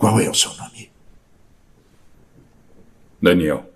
Qual é o seu nome? Daniel.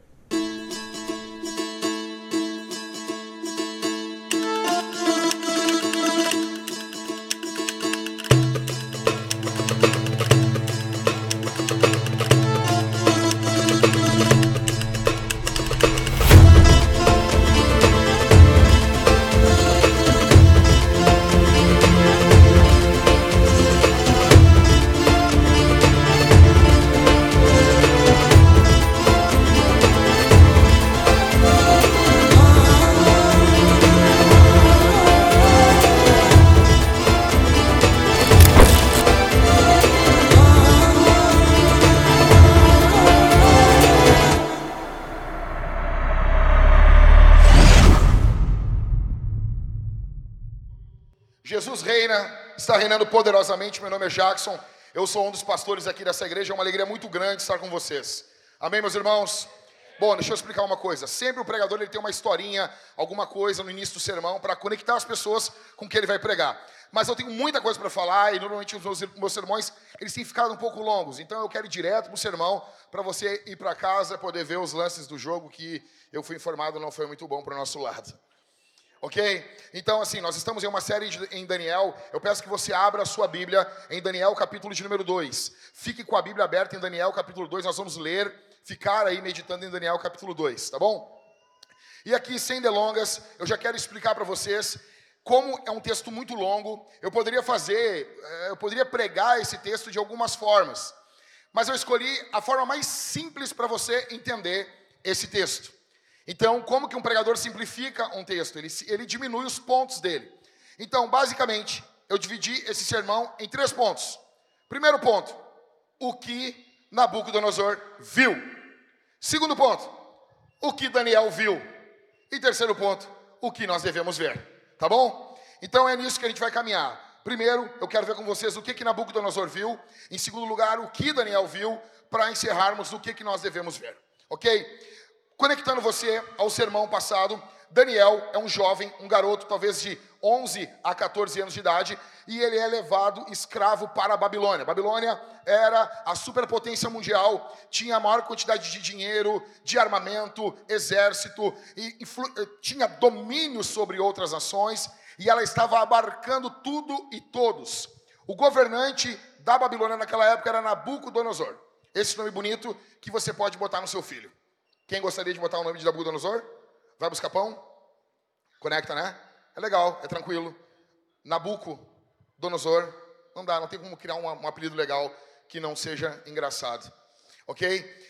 Poderosamente. Meu nome é Jackson, eu sou um dos pastores aqui dessa igreja. É uma alegria muito grande estar com vocês. Amém, meus irmãos? Bom, deixa eu explicar uma coisa. Sempre o pregador ele tem uma historinha, alguma coisa no início do sermão para conectar as pessoas com o que ele vai pregar. Mas eu tenho muita coisa para falar e normalmente os meus, meus sermões eles têm ficado um pouco longos. Então eu quero ir direto para o sermão para você ir para casa poder ver os lances do jogo que eu fui informado não foi muito bom para o nosso lado. Ok? Então, assim, nós estamos em uma série de, em Daniel. Eu peço que você abra a sua Bíblia em Daniel, capítulo de número 2. Fique com a Bíblia aberta em Daniel, capítulo 2. Nós vamos ler, ficar aí meditando em Daniel, capítulo 2, tá bom? E aqui, sem delongas, eu já quero explicar para vocês como é um texto muito longo. Eu poderia fazer, eh, eu poderia pregar esse texto de algumas formas. Mas eu escolhi a forma mais simples para você entender esse texto. Então, como que um pregador simplifica um texto? Ele, ele diminui os pontos dele. Então, basicamente, eu dividi esse sermão em três pontos. Primeiro ponto, o que Nabucodonosor viu. Segundo ponto, o que Daniel viu. E terceiro ponto, o que nós devemos ver. Tá bom? Então é nisso que a gente vai caminhar. Primeiro, eu quero ver com vocês o que, que Nabucodonosor viu. Em segundo lugar, o que Daniel viu. Para encerrarmos, o que, que nós devemos ver. Ok? Conectando você ao sermão passado, Daniel é um jovem, um garoto, talvez de 11 a 14 anos de idade, e ele é levado escravo para a Babilônia. Babilônia era a superpotência mundial, tinha a maior quantidade de dinheiro, de armamento, exército, e eh, tinha domínio sobre outras nações, e ela estava abarcando tudo e todos. O governante da Babilônia naquela época era Nabucodonosor. Esse nome bonito que você pode botar no seu filho. Quem gostaria de botar o nome de Nabucodonosor? Vai buscar pão? Conecta, né? É legal, é tranquilo. Nabuco, Donosor, não dá, não tem como criar um, um apelido legal que não seja engraçado. Ok?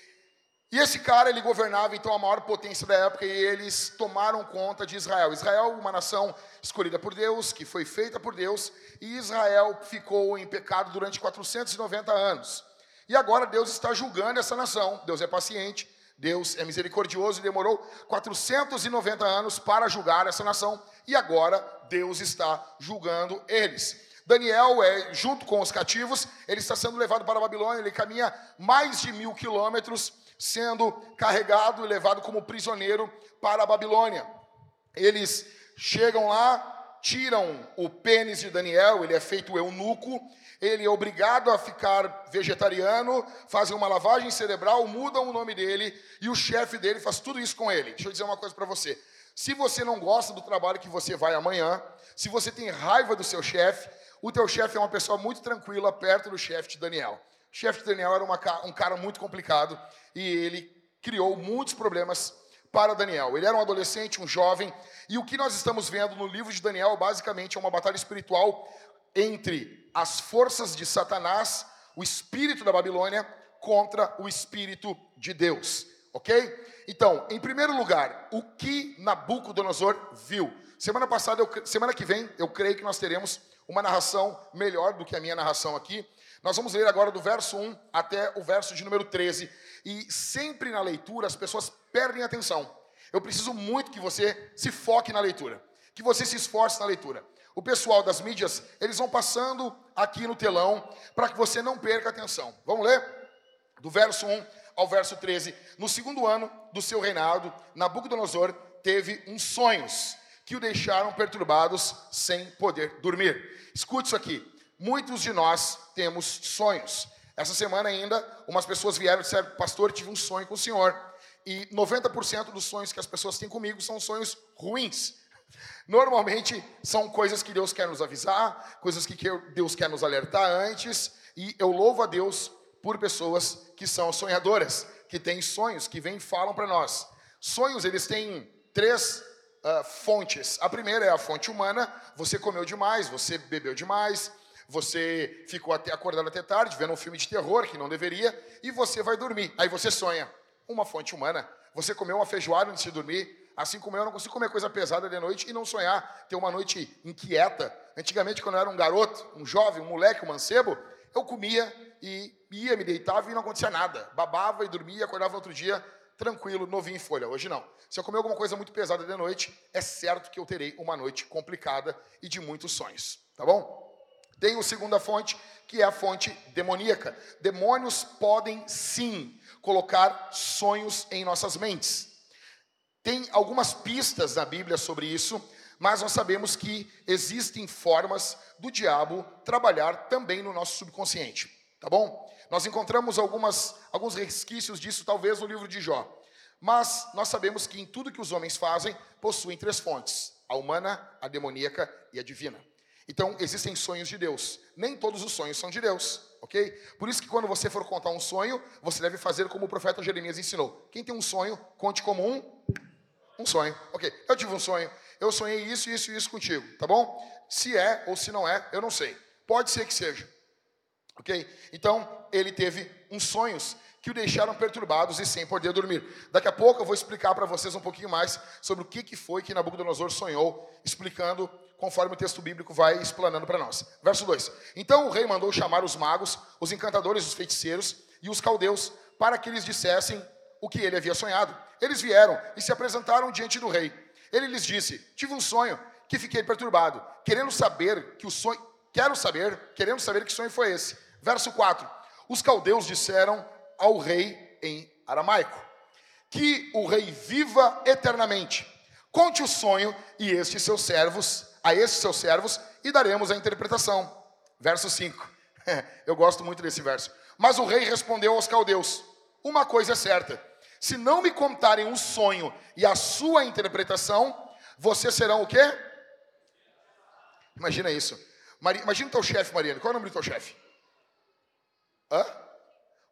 E esse cara, ele governava então a maior potência da época e eles tomaram conta de Israel. Israel, uma nação escolhida por Deus, que foi feita por Deus, e Israel ficou em pecado durante 490 anos. E agora Deus está julgando essa nação. Deus é paciente, Deus é misericordioso e demorou 490 anos para julgar essa nação, e agora Deus está julgando eles. Daniel, é, junto com os cativos, ele está sendo levado para a Babilônia, ele caminha mais de mil quilômetros, sendo carregado e levado como prisioneiro para a Babilônia. Eles chegam lá, tiram o pênis de Daniel, ele é feito eunuco, ele é obrigado a ficar vegetariano, fazem uma lavagem cerebral, mudam o nome dele e o chefe dele faz tudo isso com ele. Deixa eu dizer uma coisa para você. Se você não gosta do trabalho que você vai amanhã, se você tem raiva do seu chefe, o teu chefe é uma pessoa muito tranquila perto do chefe de Daniel. O chefe de Daniel era uma, um cara muito complicado e ele criou muitos problemas para Daniel. Ele era um adolescente, um jovem, e o que nós estamos vendo no livro de Daniel basicamente é uma batalha espiritual entre as forças de Satanás, o espírito da Babilônia, contra o espírito de Deus. Ok? Então, em primeiro lugar, o que Nabucodonosor viu? Semana passada, eu, semana que vem, eu creio que nós teremos uma narração melhor do que a minha narração aqui. Nós vamos ler agora do verso 1 até o verso de número 13. E sempre na leitura as pessoas perdem atenção. Eu preciso muito que você se foque na leitura, que você se esforce na leitura o pessoal das mídias, eles vão passando aqui no telão para que você não perca atenção. Vamos ler? Do verso 1 ao verso 13. No segundo ano do seu reinado, Nabucodonosor teve uns sonhos que o deixaram perturbados sem poder dormir. Escute isso aqui. Muitos de nós temos sonhos. Essa semana ainda, umas pessoas vieram e disseram, pastor, tive um sonho com o senhor. E 90% dos sonhos que as pessoas têm comigo são sonhos ruins. Normalmente são coisas que Deus quer nos avisar, coisas que Deus quer nos alertar antes, e eu louvo a Deus por pessoas que são sonhadoras, que têm sonhos, que vêm e falam para nós. Sonhos, eles têm três uh, fontes. A primeira é a fonte humana, você comeu demais, você bebeu demais, você ficou até, acordado até tarde, vendo um filme de terror que não deveria, e você vai dormir. Aí você sonha. Uma fonte humana. Você comeu uma feijoada antes de dormir, assim como eu não consigo comer coisa pesada de noite e não sonhar, ter uma noite inquieta. Antigamente, quando eu era um garoto, um jovem, um moleque, um mancebo, eu comia e ia, me deitava e não acontecia nada. Babava e dormia, acordava no outro dia tranquilo, novinho em folha. Hoje não. Se eu comer alguma coisa muito pesada de noite, é certo que eu terei uma noite complicada e de muitos sonhos. Tá bom? Tem a segunda fonte, que é a fonte demoníaca. Demônios podem sim colocar sonhos em nossas mentes. Tem algumas pistas na Bíblia sobre isso, mas nós sabemos que existem formas do diabo trabalhar também no nosso subconsciente, tá bom? Nós encontramos algumas, alguns resquícios disso, talvez, no livro de Jó. Mas nós sabemos que em tudo que os homens fazem, possuem três fontes: a humana, a demoníaca e a divina. Então, existem sonhos de Deus. Nem todos os sonhos são de Deus, ok? Por isso que quando você for contar um sonho, você deve fazer como o profeta Jeremias ensinou. Quem tem um sonho, conte como um um sonho. Ok, eu tive um sonho. Eu sonhei isso, isso e isso contigo, tá bom? Se é ou se não é, eu não sei. Pode ser que seja. Ok? Então, ele teve uns sonhos que o deixaram perturbados e sem poder dormir. Daqui a pouco eu vou explicar para vocês um pouquinho mais sobre o que, que foi que Nabucodonosor sonhou, explicando conforme o texto bíblico vai explanando para nós. Verso 2: Então o rei mandou chamar os magos, os encantadores, os feiticeiros e os caldeus, para que eles dissessem o que ele havia sonhado. Eles vieram e se apresentaram diante do rei. Ele lhes disse: Tive um sonho que fiquei perturbado, querendo saber que o sonho, quero saber, querendo saber que sonho foi esse. Verso 4: Os caldeus disseram ao rei em aramaico: Que o rei viva eternamente. Conte o sonho e estes seus servos a esses seus servos e daremos a interpretação. Verso 5. Eu gosto muito desse verso. Mas o rei respondeu aos caldeus: Uma coisa é certa: se não me contarem o sonho e a sua interpretação, vocês serão o quê? Imagina isso. Imagina o teu chefe, Mariana. Qual é o nome do teu chefe? Hã?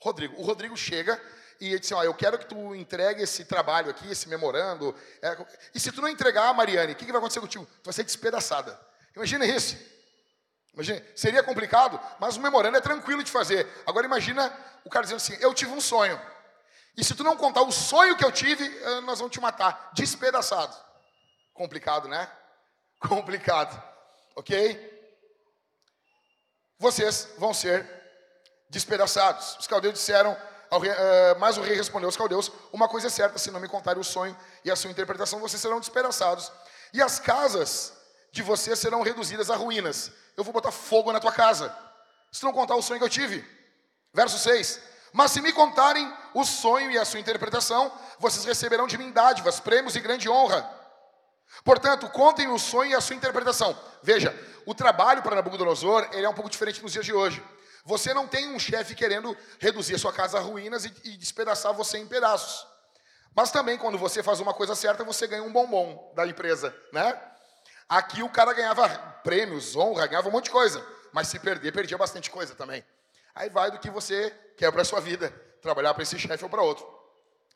Rodrigo. O Rodrigo chega e ele diz assim, ó, eu quero que tu entregue esse trabalho aqui, esse memorando. É, e se tu não entregar, Mariane, o que, que vai acontecer contigo? Tu vai ser despedaçada. Imagina isso. Imagina, seria complicado, mas o memorando é tranquilo de fazer. Agora imagina o cara dizendo assim, eu tive um sonho. E se tu não contar o sonho que eu tive, eh, nós vamos te matar. Despedaçado. Complicado, né? Complicado. Ok? Vocês vão ser despedaçados. Os caldeus disseram Rei, uh, mas o rei respondeu aos caldeus: Uma coisa é certa, se não me contarem o sonho e a sua interpretação, vocês serão despedaçados, e as casas de vocês serão reduzidas a ruínas. Eu vou botar fogo na tua casa, se não contar o sonho que eu tive. Verso 6: Mas se me contarem o sonho e a sua interpretação, vocês receberão de mim dádivas, prêmios e grande honra. Portanto, contem o sonho e a sua interpretação. Veja, o trabalho para Nabucodonosor ele é um pouco diferente nos dias de hoje. Você não tem um chefe querendo reduzir a sua casa a ruínas e, e despedaçar você em pedaços. Mas também, quando você faz uma coisa certa, você ganha um bombom da empresa, né? Aqui o cara ganhava prêmios, honra, ganhava um monte de coisa. Mas se perder, perdia bastante coisa também. Aí vai do que você quer para a sua vida, trabalhar para esse chefe ou para outro.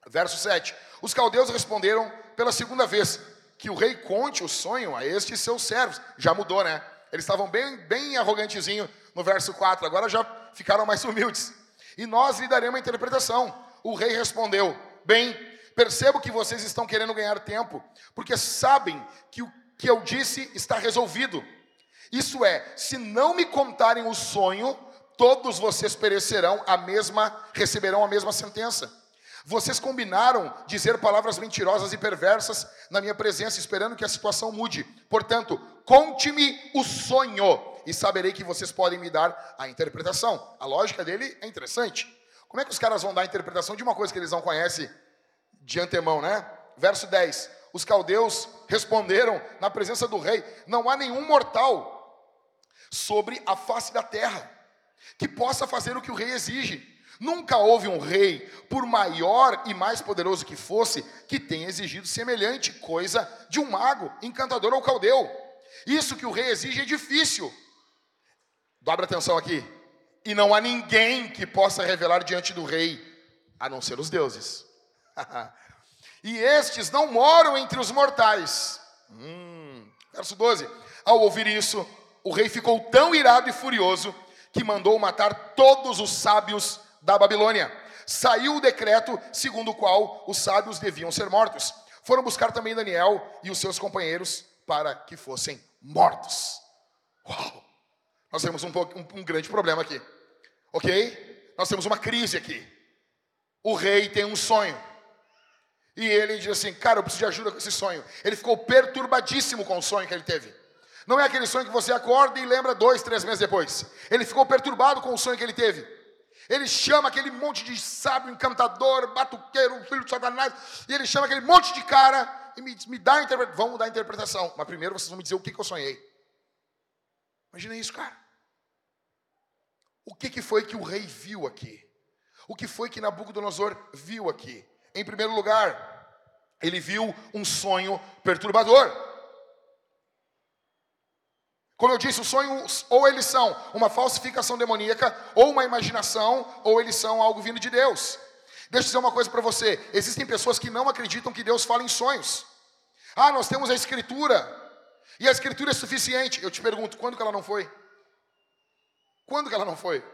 Verso 7. Os caldeus responderam pela segunda vez que o rei conte o sonho a estes seus servos. Já mudou, né? Eles estavam bem, bem arrogantezinho no verso 4, agora já ficaram mais humildes. E nós lhe daremos a interpretação. O rei respondeu: Bem, percebo que vocês estão querendo ganhar tempo, porque sabem que o que eu disse está resolvido. Isso é, se não me contarem o sonho, todos vocês perecerão a mesma, receberão a mesma sentença. Vocês combinaram dizer palavras mentirosas e perversas na minha presença, esperando que a situação mude. Portanto, conte-me o sonho e saberei que vocês podem me dar a interpretação. A lógica dele é interessante. Como é que os caras vão dar a interpretação de uma coisa que eles não conhecem de antemão, né? Verso 10. Os caldeus responderam na presença do rei: Não há nenhum mortal sobre a face da terra que possa fazer o que o rei exige. Nunca houve um rei, por maior e mais poderoso que fosse, que tenha exigido semelhante coisa de um mago, encantador ou caldeu. Isso que o rei exige é difícil. Dobra atenção aqui. E não há ninguém que possa revelar diante do rei, a não ser os deuses. e estes não moram entre os mortais. Hum. Verso 12. Ao ouvir isso, o rei ficou tão irado e furioso que mandou matar todos os sábios da Babilônia. Saiu o decreto segundo o qual os sábios deviam ser mortos. Foram buscar também Daniel e os seus companheiros para que fossem mortos. Uau! Nós temos um, um, um grande problema aqui. Ok? Nós temos uma crise aqui. O rei tem um sonho. E ele diz assim: Cara, eu preciso de ajuda com esse sonho. Ele ficou perturbadíssimo com o sonho que ele teve. Não é aquele sonho que você acorda e lembra dois, três meses depois. Ele ficou perturbado com o sonho que ele teve. Ele chama aquele monte de sábio, encantador, batuqueiro, filho de Satanás, e ele chama aquele monte de cara e me, me dá a interpretação. Vamos dar a interpretação, mas primeiro vocês vão me dizer o que, que eu sonhei. Imagina isso, cara. O que, que foi que o rei viu aqui? O que foi que Nabucodonosor viu aqui? Em primeiro lugar, ele viu um sonho perturbador. Como eu disse, os sonhos ou eles são uma falsificação demoníaca, ou uma imaginação, ou eles são algo vindo de Deus. Deixa eu dizer uma coisa para você: existem pessoas que não acreditam que Deus fala em sonhos. Ah, nós temos a Escritura, e a Escritura é suficiente. Eu te pergunto, quando que ela não foi? Quando que ela não foi?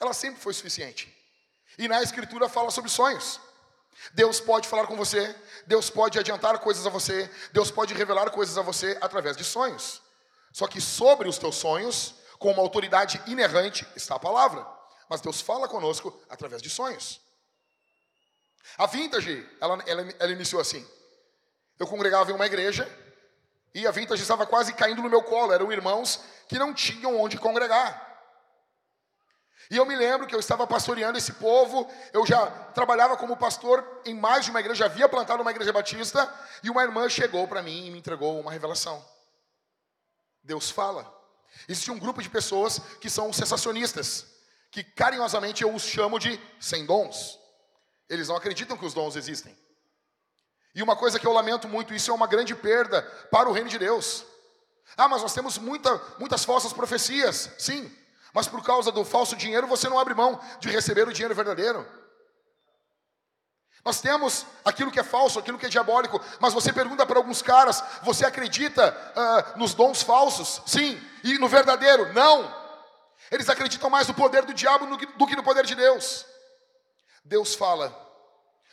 Ela sempre foi suficiente. E na Escritura fala sobre sonhos. Deus pode falar com você, Deus pode adiantar coisas a você, Deus pode revelar coisas a você através de sonhos. Só que sobre os teus sonhos, com uma autoridade inerrante, está a palavra. Mas Deus fala conosco através de sonhos. A Vintage, ela, ela, ela iniciou assim. Eu congregava em uma igreja e a Vintage estava quase caindo no meu colo. Eram irmãos que não tinham onde congregar. E eu me lembro que eu estava pastoreando esse povo, eu já trabalhava como pastor em mais de uma igreja, havia plantado uma igreja batista, e uma irmã chegou para mim e me entregou uma revelação. Deus fala. Existe um grupo de pessoas que são sensacionistas, que carinhosamente eu os chamo de sem dons. Eles não acreditam que os dons existem. E uma coisa que eu lamento muito, isso é uma grande perda para o reino de Deus. Ah, mas nós temos muita, muitas falsas profecias. Sim, mas por causa do falso dinheiro você não abre mão de receber o dinheiro verdadeiro. Nós temos aquilo que é falso, aquilo que é diabólico, mas você pergunta para alguns caras: você acredita uh, nos dons falsos? Sim. E no verdadeiro? Não. Eles acreditam mais no poder do diabo do que no poder de Deus. Deus fala,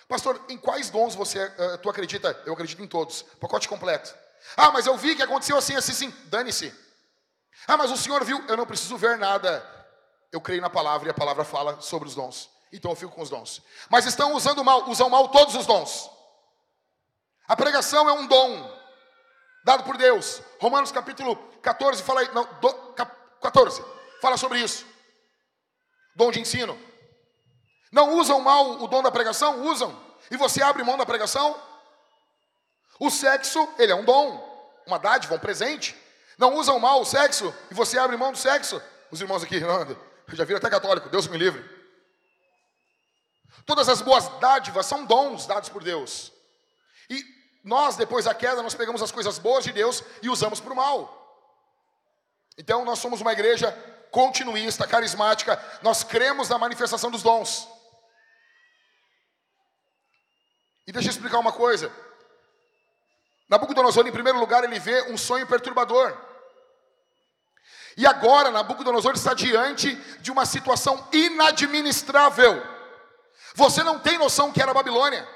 pastor, em quais dons você uh, tu acredita? Eu acredito em todos, pacote completo. Ah, mas eu vi que aconteceu assim, assim, sim. Dane-se. Ah, mas o senhor viu? Eu não preciso ver nada. Eu creio na palavra e a palavra fala sobre os dons. Então eu fico com os dons. Mas estão usando mal, usam mal todos os dons. A pregação é um dom dado por Deus. Romanos capítulo 14 fala não, do, cap, 14 fala sobre isso. Dom de ensino. Não usam mal o dom da pregação? Usam. E você abre mão da pregação? O sexo, ele é um dom, uma dádiva, um presente. Não usam mal o sexo e você abre mão do sexo? Os irmãos aqui, já viram até católico, Deus me livre. Todas as boas dádivas são dons dados por Deus. E nós, depois da queda, nós pegamos as coisas boas de Deus e usamos para o mal. Então, nós somos uma igreja continuista, carismática, nós cremos na manifestação dos dons. E deixa eu explicar uma coisa. Nabucodonosor, em primeiro lugar, ele vê um sonho perturbador. E agora, Nabucodonosor está diante de uma situação inadministrável. Você não tem noção que era a Babilônia.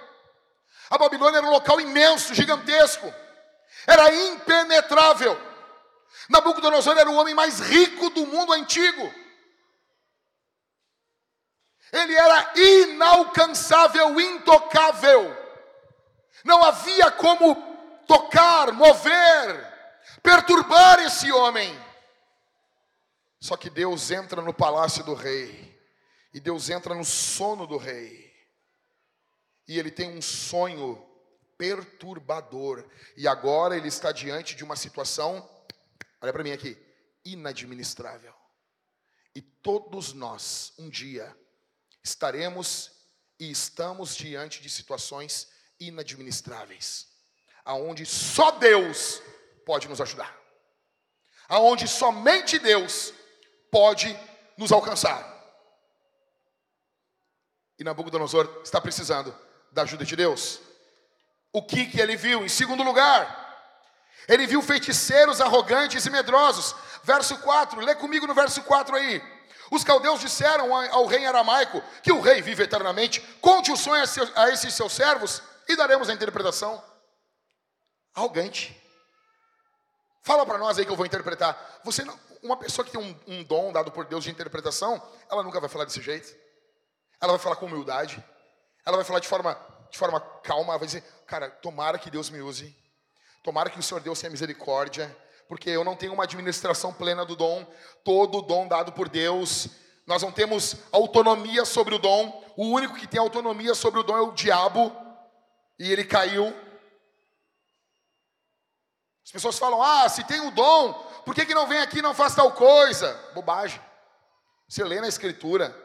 A Babilônia era um local imenso, gigantesco. Era impenetrável. Nabucodonosor era o homem mais rico do mundo antigo. Ele era inalcançável, intocável. Não havia como tocar, mover, perturbar esse homem. Só que Deus entra no palácio do rei e Deus entra no sono do rei. E ele tem um sonho perturbador. E agora ele está diante de uma situação, olha para mim aqui, inadministrável. E todos nós, um dia, estaremos e estamos diante de situações inadministráveis, aonde só Deus pode nos ajudar, aonde somente Deus pode nos alcançar. E Nabucodonosor está precisando da ajuda de Deus. O que que ele viu? Em segundo lugar, ele viu feiticeiros arrogantes e medrosos. Verso 4, lê comigo no verso 4 aí. Os caldeus disseram ao rei aramaico que o rei vive eternamente. Conte o sonho a esses seus servos e daremos a interpretação. Arrogante. Fala para nós aí que eu vou interpretar. Você não, uma pessoa que tem um, um dom dado por Deus de interpretação, ela nunca vai falar desse jeito. Ela vai falar com humildade. Ela vai falar de forma, de forma calma. Vai dizer, cara, tomara que Deus me use. Tomara que o Senhor Deus tenha misericórdia porque eu não tenho uma administração plena do dom, todo o dom dado por Deus. Nós não temos autonomia sobre o dom. O único que tem autonomia sobre o dom é o diabo, e ele caiu. As pessoas falam: "Ah, se tem o dom, por que, que não vem aqui e não faz tal coisa?" Bobagem. Você lê na escritura.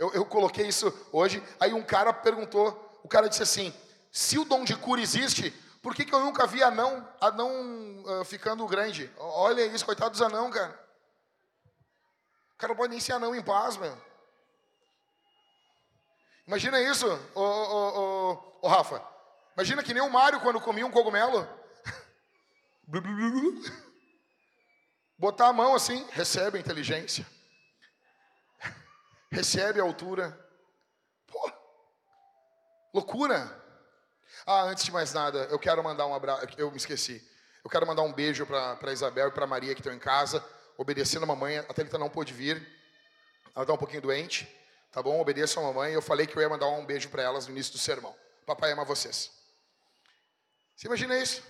Eu, eu coloquei isso hoje. Aí um cara perguntou, o cara disse assim: "Se o dom de cura existe, por que, que eu nunca vi anão, anão uh, ficando grande? Olha isso, coitado dos anão, cara. O cara não pode nem ser anão em paz, meu. Imagina isso, ô, ô, ô, ô Rafa. Imagina que nem o Mário quando comia um cogumelo. Botar a mão assim, recebe a inteligência. Recebe a altura. Pô, loucura. Ah, antes de mais nada, eu quero mandar um abraço. Eu me esqueci. Eu quero mandar um beijo para Isabel e para Maria que estão em casa, obedecendo a mamãe. A Thalita não pôde vir. Ela está um pouquinho doente. Tá bom? Obedeçam a mamãe. Eu falei que eu ia mandar um beijo para elas no início do sermão. Papai ama vocês. Você imagina isso?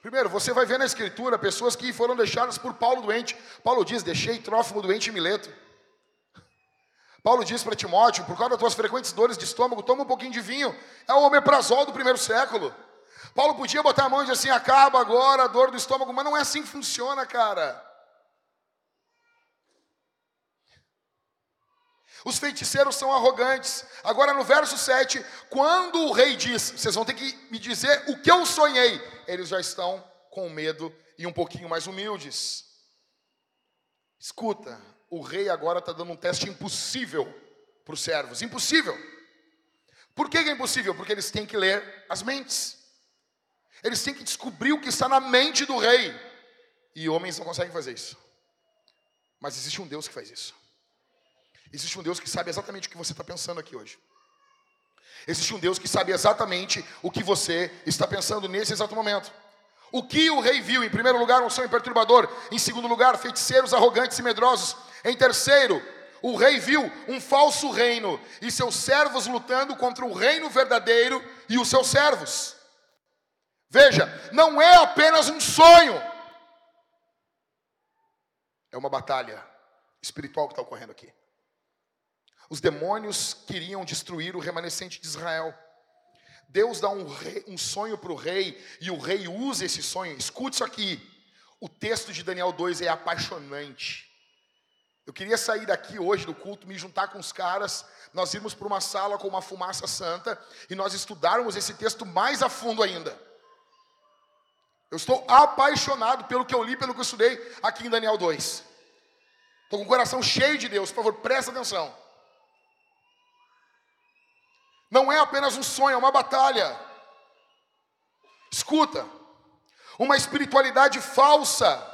Primeiro, você vai ver na escritura pessoas que foram deixadas por Paulo doente. Paulo diz: Deixei Trófimo doente em Mileto. Paulo diz para Timóteo: por causa das tuas frequentes dores de estômago, toma um pouquinho de vinho. É o omeprazol do primeiro século. Paulo podia botar a mão e dizer assim: acaba agora a dor do estômago, mas não é assim que funciona, cara. Os feiticeiros são arrogantes. Agora no verso 7, quando o rei diz: Vocês vão ter que me dizer o que eu sonhei, eles já estão com medo e um pouquinho mais humildes. Escuta, o rei agora está dando um teste impossível para os servos. Impossível. Por que é impossível? Porque eles têm que ler as mentes. Eles têm que descobrir o que está na mente do rei. E homens não conseguem fazer isso. Mas existe um Deus que faz isso. Existe um Deus que sabe exatamente o que você está pensando aqui hoje. Existe um Deus que sabe exatamente o que você está pensando nesse exato momento. O que o rei viu? Em primeiro lugar, um sonho perturbador. Em segundo lugar, feiticeiros arrogantes e medrosos. Em terceiro, o rei viu um falso reino e seus servos lutando contra o reino verdadeiro e os seus servos. Veja, não é apenas um sonho, é uma batalha espiritual que está ocorrendo aqui. Os demônios queriam destruir o remanescente de Israel. Deus dá um, rei, um sonho para o rei e o rei usa esse sonho. Escute isso aqui. O texto de Daniel 2 é apaixonante. Eu queria sair daqui hoje do culto, me juntar com os caras, nós irmos para uma sala com uma fumaça santa e nós estudarmos esse texto mais a fundo ainda. Eu estou apaixonado pelo que eu li, pelo que eu estudei aqui em Daniel 2. Estou com o coração cheio de Deus, por favor, presta atenção. Não é apenas um sonho, é uma batalha. Escuta, uma espiritualidade falsa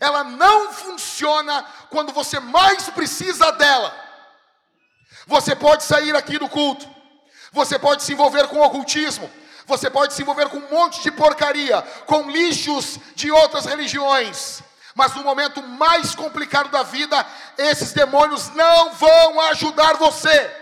ela não funciona quando você mais precisa dela. Você pode sair aqui do culto, você pode se envolver com ocultismo, você pode se envolver com um monte de porcaria, com lixos de outras religiões, mas no momento mais complicado da vida, esses demônios não vão ajudar você.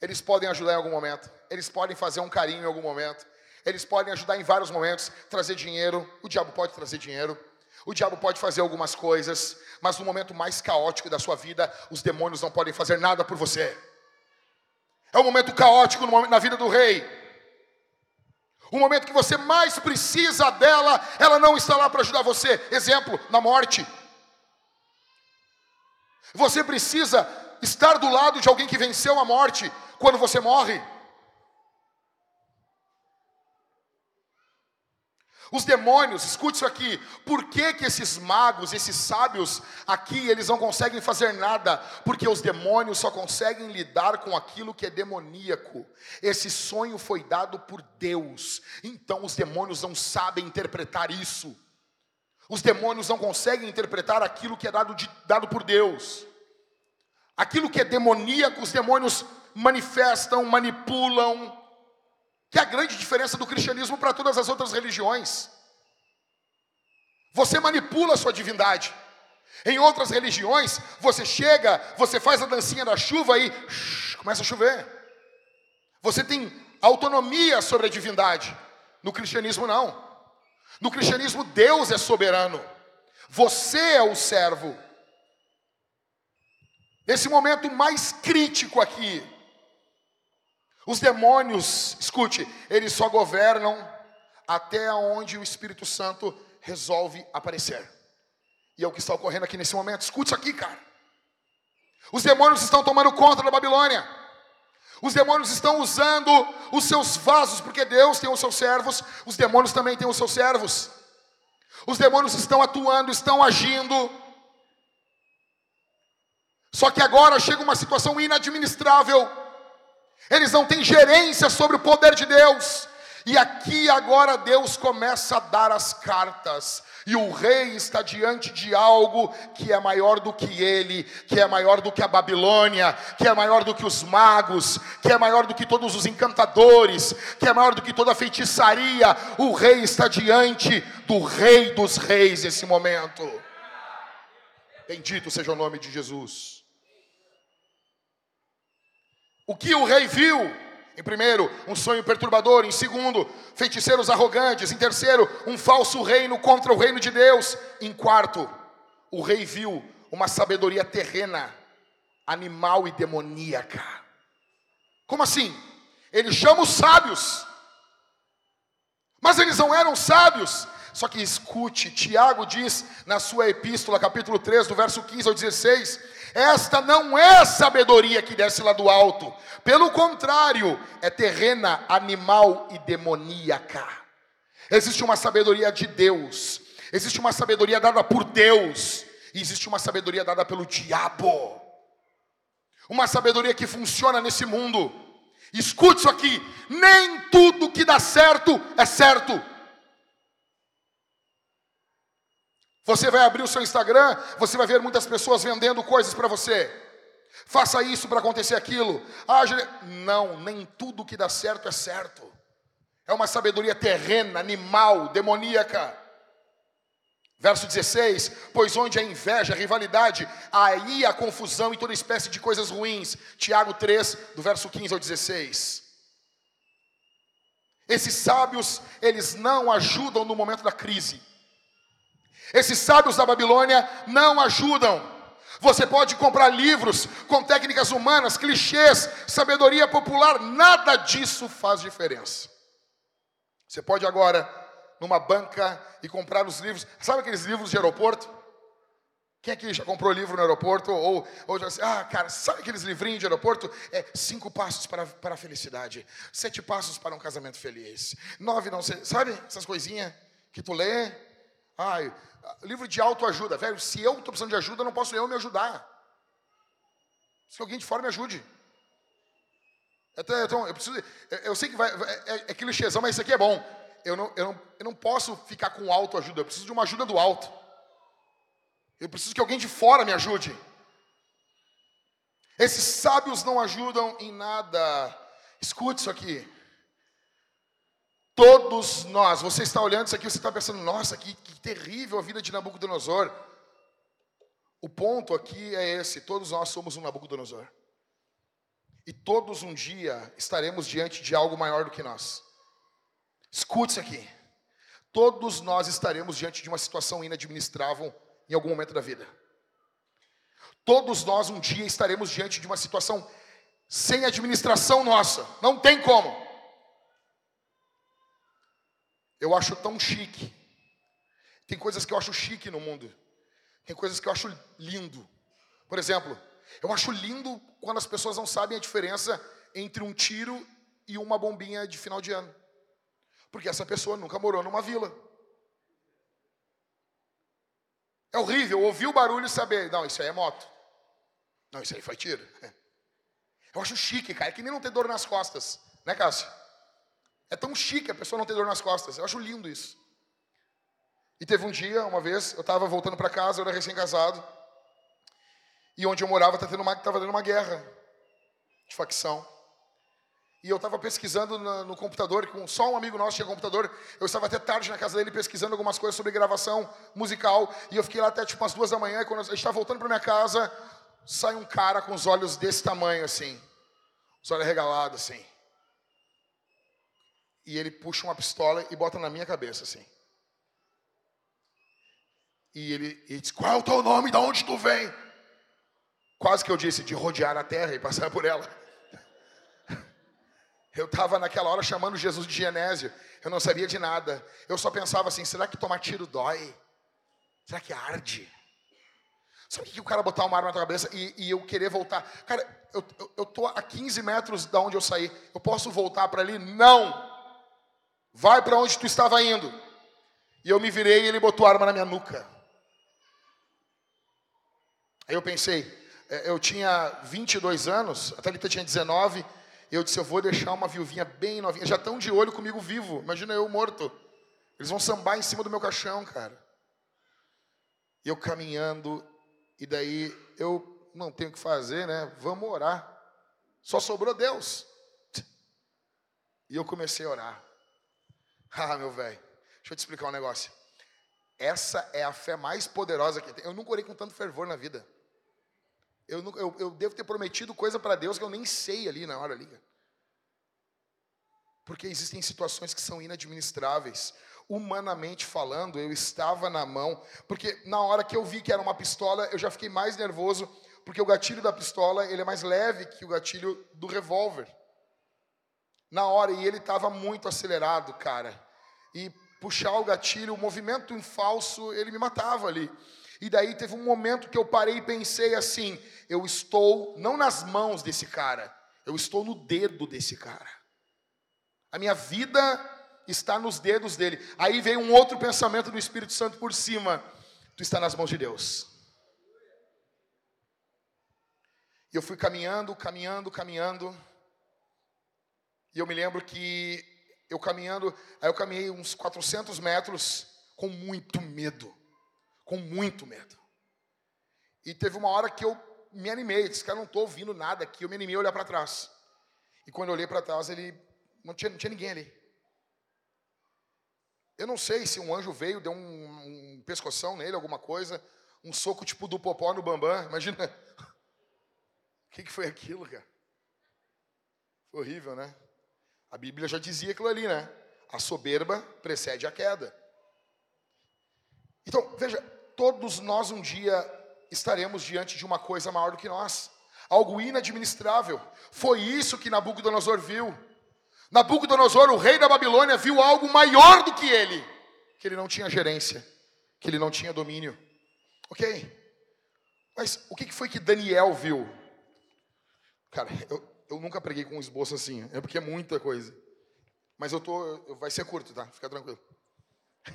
Eles podem ajudar em algum momento, eles podem fazer um carinho em algum momento, eles podem ajudar em vários momentos, trazer dinheiro, o diabo pode trazer dinheiro. O diabo pode fazer algumas coisas, mas no momento mais caótico da sua vida, os demônios não podem fazer nada por você. É um momento caótico na vida do rei. O momento que você mais precisa dela, ela não está lá para ajudar você. Exemplo, na morte. Você precisa estar do lado de alguém que venceu a morte quando você morre. Os demônios, escute isso aqui, por que, que esses magos, esses sábios aqui, eles não conseguem fazer nada? Porque os demônios só conseguem lidar com aquilo que é demoníaco. Esse sonho foi dado por Deus, então os demônios não sabem interpretar isso. Os demônios não conseguem interpretar aquilo que é dado, de, dado por Deus. Aquilo que é demoníaco, os demônios manifestam, manipulam, que é a grande diferença do cristianismo para todas as outras religiões. Você manipula a sua divindade. Em outras religiões, você chega, você faz a dancinha da chuva e shh, começa a chover. Você tem autonomia sobre a divindade. No cristianismo, não. No cristianismo, Deus é soberano. Você é o servo. Nesse momento mais crítico aqui, os demônios, escute, eles só governam até onde o Espírito Santo resolve aparecer. E é o que está ocorrendo aqui nesse momento. Escute isso aqui, cara. Os demônios estão tomando conta da Babilônia. Os demônios estão usando os seus vasos, porque Deus tem os seus servos, os demônios também têm os seus servos. Os demônios estão atuando, estão agindo. Só que agora chega uma situação inadministrável eles não têm gerência sobre o poder de Deus. E aqui agora Deus começa a dar as cartas, e o rei está diante de algo que é maior do que ele, que é maior do que a Babilônia, que é maior do que os magos, que é maior do que todos os encantadores, que é maior do que toda a feitiçaria. O rei está diante do rei dos reis nesse momento. Bendito seja o nome de Jesus. O que o rei viu? Em primeiro, um sonho perturbador. Em segundo, feiticeiros arrogantes. Em terceiro, um falso reino contra o reino de Deus. Em quarto, o rei viu uma sabedoria terrena, animal e demoníaca. Como assim? Ele chama os sábios, mas eles não eram sábios. Só que escute, Tiago diz na sua epístola, capítulo 3, do verso 15 ao 16: esta não é sabedoria que desce lá do alto. Pelo contrário, é terrena, animal e demoníaca. Existe uma sabedoria de Deus. Existe uma sabedoria dada por Deus. E existe uma sabedoria dada pelo diabo. Uma sabedoria que funciona nesse mundo. Escute isso aqui: nem tudo que dá certo é certo. Você vai abrir o seu Instagram, você vai ver muitas pessoas vendendo coisas para você. Faça isso para acontecer aquilo. Ah, não, nem tudo que dá certo é certo. É uma sabedoria terrena, animal, demoníaca. Verso 16: Pois onde há inveja, rivalidade, aí há confusão e toda espécie de coisas ruins. Tiago 3, do verso 15 ao 16. Esses sábios, eles não ajudam no momento da crise. Esses sábios da Babilônia não ajudam. Você pode comprar livros com técnicas humanas, clichês, sabedoria popular, nada disso faz diferença. Você pode agora, numa banca, e comprar os livros. Sabe aqueles livros de aeroporto? Quem aqui já comprou livro no aeroporto? Ou, ou já assim, ah, cara, sabe aqueles livrinhos de aeroporto? É cinco passos para, para a felicidade, sete passos para um casamento feliz, nove não sei, sabe essas coisinhas que tu lê? Ai, livro de autoajuda, velho. Se eu estou precisando de ajuda, eu não posso eu me ajudar. Se alguém de fora me ajude. Então, eu, preciso, eu sei que vai, é, é clichêzão, mas isso aqui é bom. Eu não, eu, não, eu não posso ficar com autoajuda, eu preciso de uma ajuda do alto. Eu preciso que alguém de fora me ajude. Esses sábios não ajudam em nada. Escute isso aqui. Todos nós, você está olhando isso aqui, você está pensando, nossa, que, que terrível a vida de Nabucodonosor. O ponto aqui é esse: todos nós somos um Nabucodonosor. E todos um dia estaremos diante de algo maior do que nós. Escute isso aqui. Todos nós estaremos diante de uma situação inadministrável em algum momento da vida. Todos nós um dia estaremos diante de uma situação sem administração nossa. Não tem como. Eu acho tão chique. Tem coisas que eu acho chique no mundo. Tem coisas que eu acho lindo. Por exemplo, eu acho lindo quando as pessoas não sabem a diferença entre um tiro e uma bombinha de final de ano. Porque essa pessoa nunca morou numa vila. É horrível ouvir o barulho e saber, não, isso aí é moto. Não, isso aí foi tiro. Eu acho chique, cara, é que nem não ter dor nas costas, né, Cássio? É tão chique a pessoa não ter dor nas costas. Eu acho lindo isso. E teve um dia, uma vez, eu estava voltando para casa, eu era recém-casado, e onde eu morava estava tendo, uma, tendo uma guerra de facção. E eu estava pesquisando no, no, computador, com só um amigo nosso tinha computador. Eu estava até tarde na casa dele pesquisando algumas coisas sobre gravação musical. E eu fiquei lá até tipo umas duas da manhã. E quando a gente estava voltando para minha casa, sai um cara com os olhos desse tamanho assim, os olhos regalados assim. E ele puxa uma pistola e bota na minha cabeça assim. E ele, ele diz: Qual é o teu nome? De onde tu vem? Quase que eu disse de rodear a terra e passar por ela. Eu estava naquela hora chamando Jesus de Genésio. Eu não sabia de nada. Eu só pensava assim: será que tomar tiro dói? Será que arde? Sabe o que o cara botar uma arma na tua cabeça e, e eu querer voltar? Cara, eu, eu, eu tô a 15 metros da onde eu saí. Eu posso voltar para ali? Não! Vai para onde tu estava indo. E eu me virei e ele botou a arma na minha nuca. Aí eu pensei, é, eu tinha 22 anos, a Thalita tinha 19. Eu disse, eu vou deixar uma viuvinha bem novinha. Já estão de olho comigo vivo. Imagina eu morto. Eles vão sambar em cima do meu caixão, cara. E eu caminhando, e daí eu não tenho o que fazer, né? Vamos orar. Só sobrou Deus. E eu comecei a orar. Ah, meu velho, deixa eu te explicar um negócio. Essa é a fé mais poderosa que tem. Eu nunca orei com tanto fervor na vida. Eu, eu, eu devo ter prometido coisa para Deus que eu nem sei ali na hora ali. Porque existem situações que são inadministráveis. Humanamente falando, eu estava na mão. Porque na hora que eu vi que era uma pistola, eu já fiquei mais nervoso. Porque o gatilho da pistola ele é mais leve que o gatilho do revólver. Na hora, e ele estava muito acelerado, cara. E puxar o gatilho, o movimento em falso, ele me matava ali. E daí teve um momento que eu parei e pensei assim: eu estou não nas mãos desse cara, eu estou no dedo desse cara. A minha vida está nos dedos dele. Aí veio um outro pensamento do Espírito Santo por cima: tu está nas mãos de Deus. E eu fui caminhando, caminhando, caminhando. E eu me lembro que eu caminhando, aí eu caminhei uns 400 metros com muito medo com muito medo. E teve uma hora que eu me animei, disse, cara, não estou ouvindo nada aqui, eu me animei a olhar para trás. E quando eu olhei para trás, ele não tinha, não tinha ninguém ali. Eu não sei se um anjo veio, deu um, um pescoção nele, alguma coisa, um soco tipo do popó no bambam, imagina. O que, que foi aquilo, cara? Foi horrível, né? A Bíblia já dizia aquilo ali, né? A soberba precede a queda. Então, veja, todos nós um dia estaremos diante de uma coisa maior do que nós, algo inadministrável. Foi isso que Nabucodonosor viu. Nabucodonosor, o rei da Babilônia, viu algo maior do que ele, que ele não tinha gerência, que ele não tinha domínio. Ok? Mas o que foi que Daniel viu? Cara, eu, eu nunca preguei com um esboço assim, é porque é muita coisa. Mas eu tô, vai ser curto, tá? Fica tranquilo.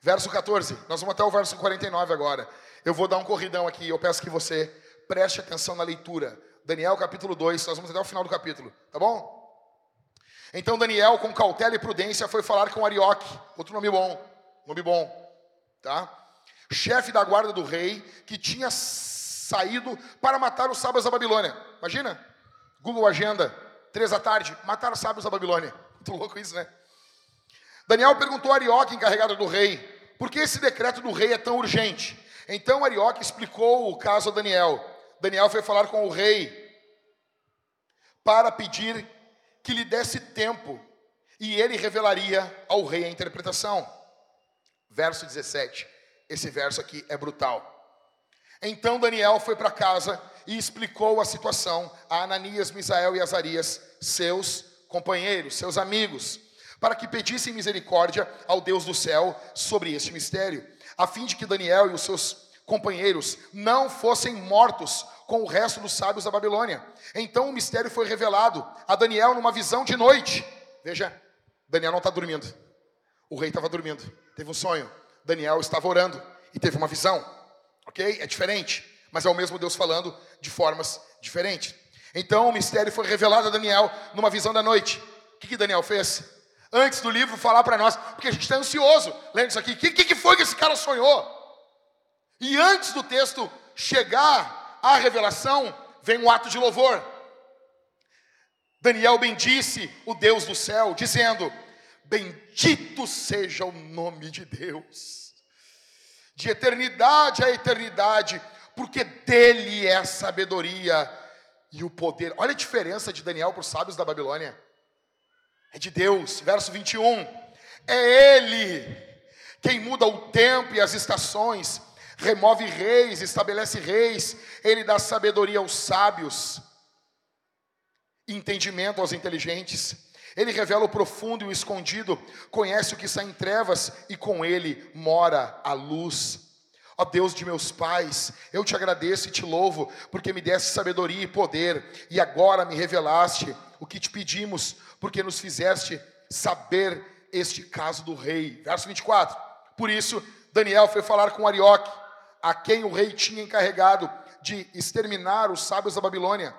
Verso 14, nós vamos até o verso 49 agora. Eu vou dar um corridão aqui, eu peço que você preste atenção na leitura. Daniel capítulo 2, nós vamos até o final do capítulo, tá bom? Então Daniel, com cautela e prudência, foi falar com Arioque, outro nome bom, nome bom, tá? Chefe da guarda do rei, que tinha saído para matar os sábios da Babilônia. Imagina, Google Agenda, três da tarde, matar os sábios da Babilônia. Muito louco isso, né? Daniel perguntou a Arioque, encarregado do rei, por que esse decreto do rei é tão urgente? Então Arioque explicou o caso a Daniel. Daniel foi falar com o rei para pedir que lhe desse tempo e ele revelaria ao rei a interpretação. Verso 17. Esse verso aqui é brutal. Então Daniel foi para casa e explicou a situação a Ananias, Misael e Azarias, seus companheiros, seus amigos para que pedissem misericórdia ao Deus do céu sobre este mistério, a fim de que Daniel e os seus companheiros não fossem mortos com o resto dos sábios da Babilônia. Então o mistério foi revelado a Daniel numa visão de noite. Veja, Daniel não está dormindo. O rei estava dormindo. Teve um sonho. Daniel estava orando e teve uma visão. Ok? É diferente. Mas é o mesmo Deus falando de formas diferentes. Então o mistério foi revelado a Daniel numa visão da noite. O que, que Daniel fez? Antes do livro falar para nós, porque a gente está ansioso lendo isso aqui. O que, que foi que esse cara sonhou? E antes do texto chegar à revelação, vem um ato de louvor. Daniel bendisse o Deus do céu, dizendo: Bendito seja o nome de Deus, de eternidade a eternidade, porque dele é a sabedoria e o poder. Olha a diferença de Daniel para os sábios da Babilônia. É de Deus, verso 21. É Ele quem muda o tempo e as estações remove reis, estabelece reis, ele dá sabedoria aos sábios, entendimento aos inteligentes. Ele revela o profundo e o escondido, conhece o que está em trevas e com ele mora a luz. Ó Deus de meus pais, eu te agradeço e te louvo, porque me deste sabedoria e poder, e agora me revelaste o que te pedimos, porque nos fizeste saber este caso do rei. Verso 24. Por isso, Daniel foi falar com Arioque, a quem o rei tinha encarregado de exterminar os sábios da Babilônia.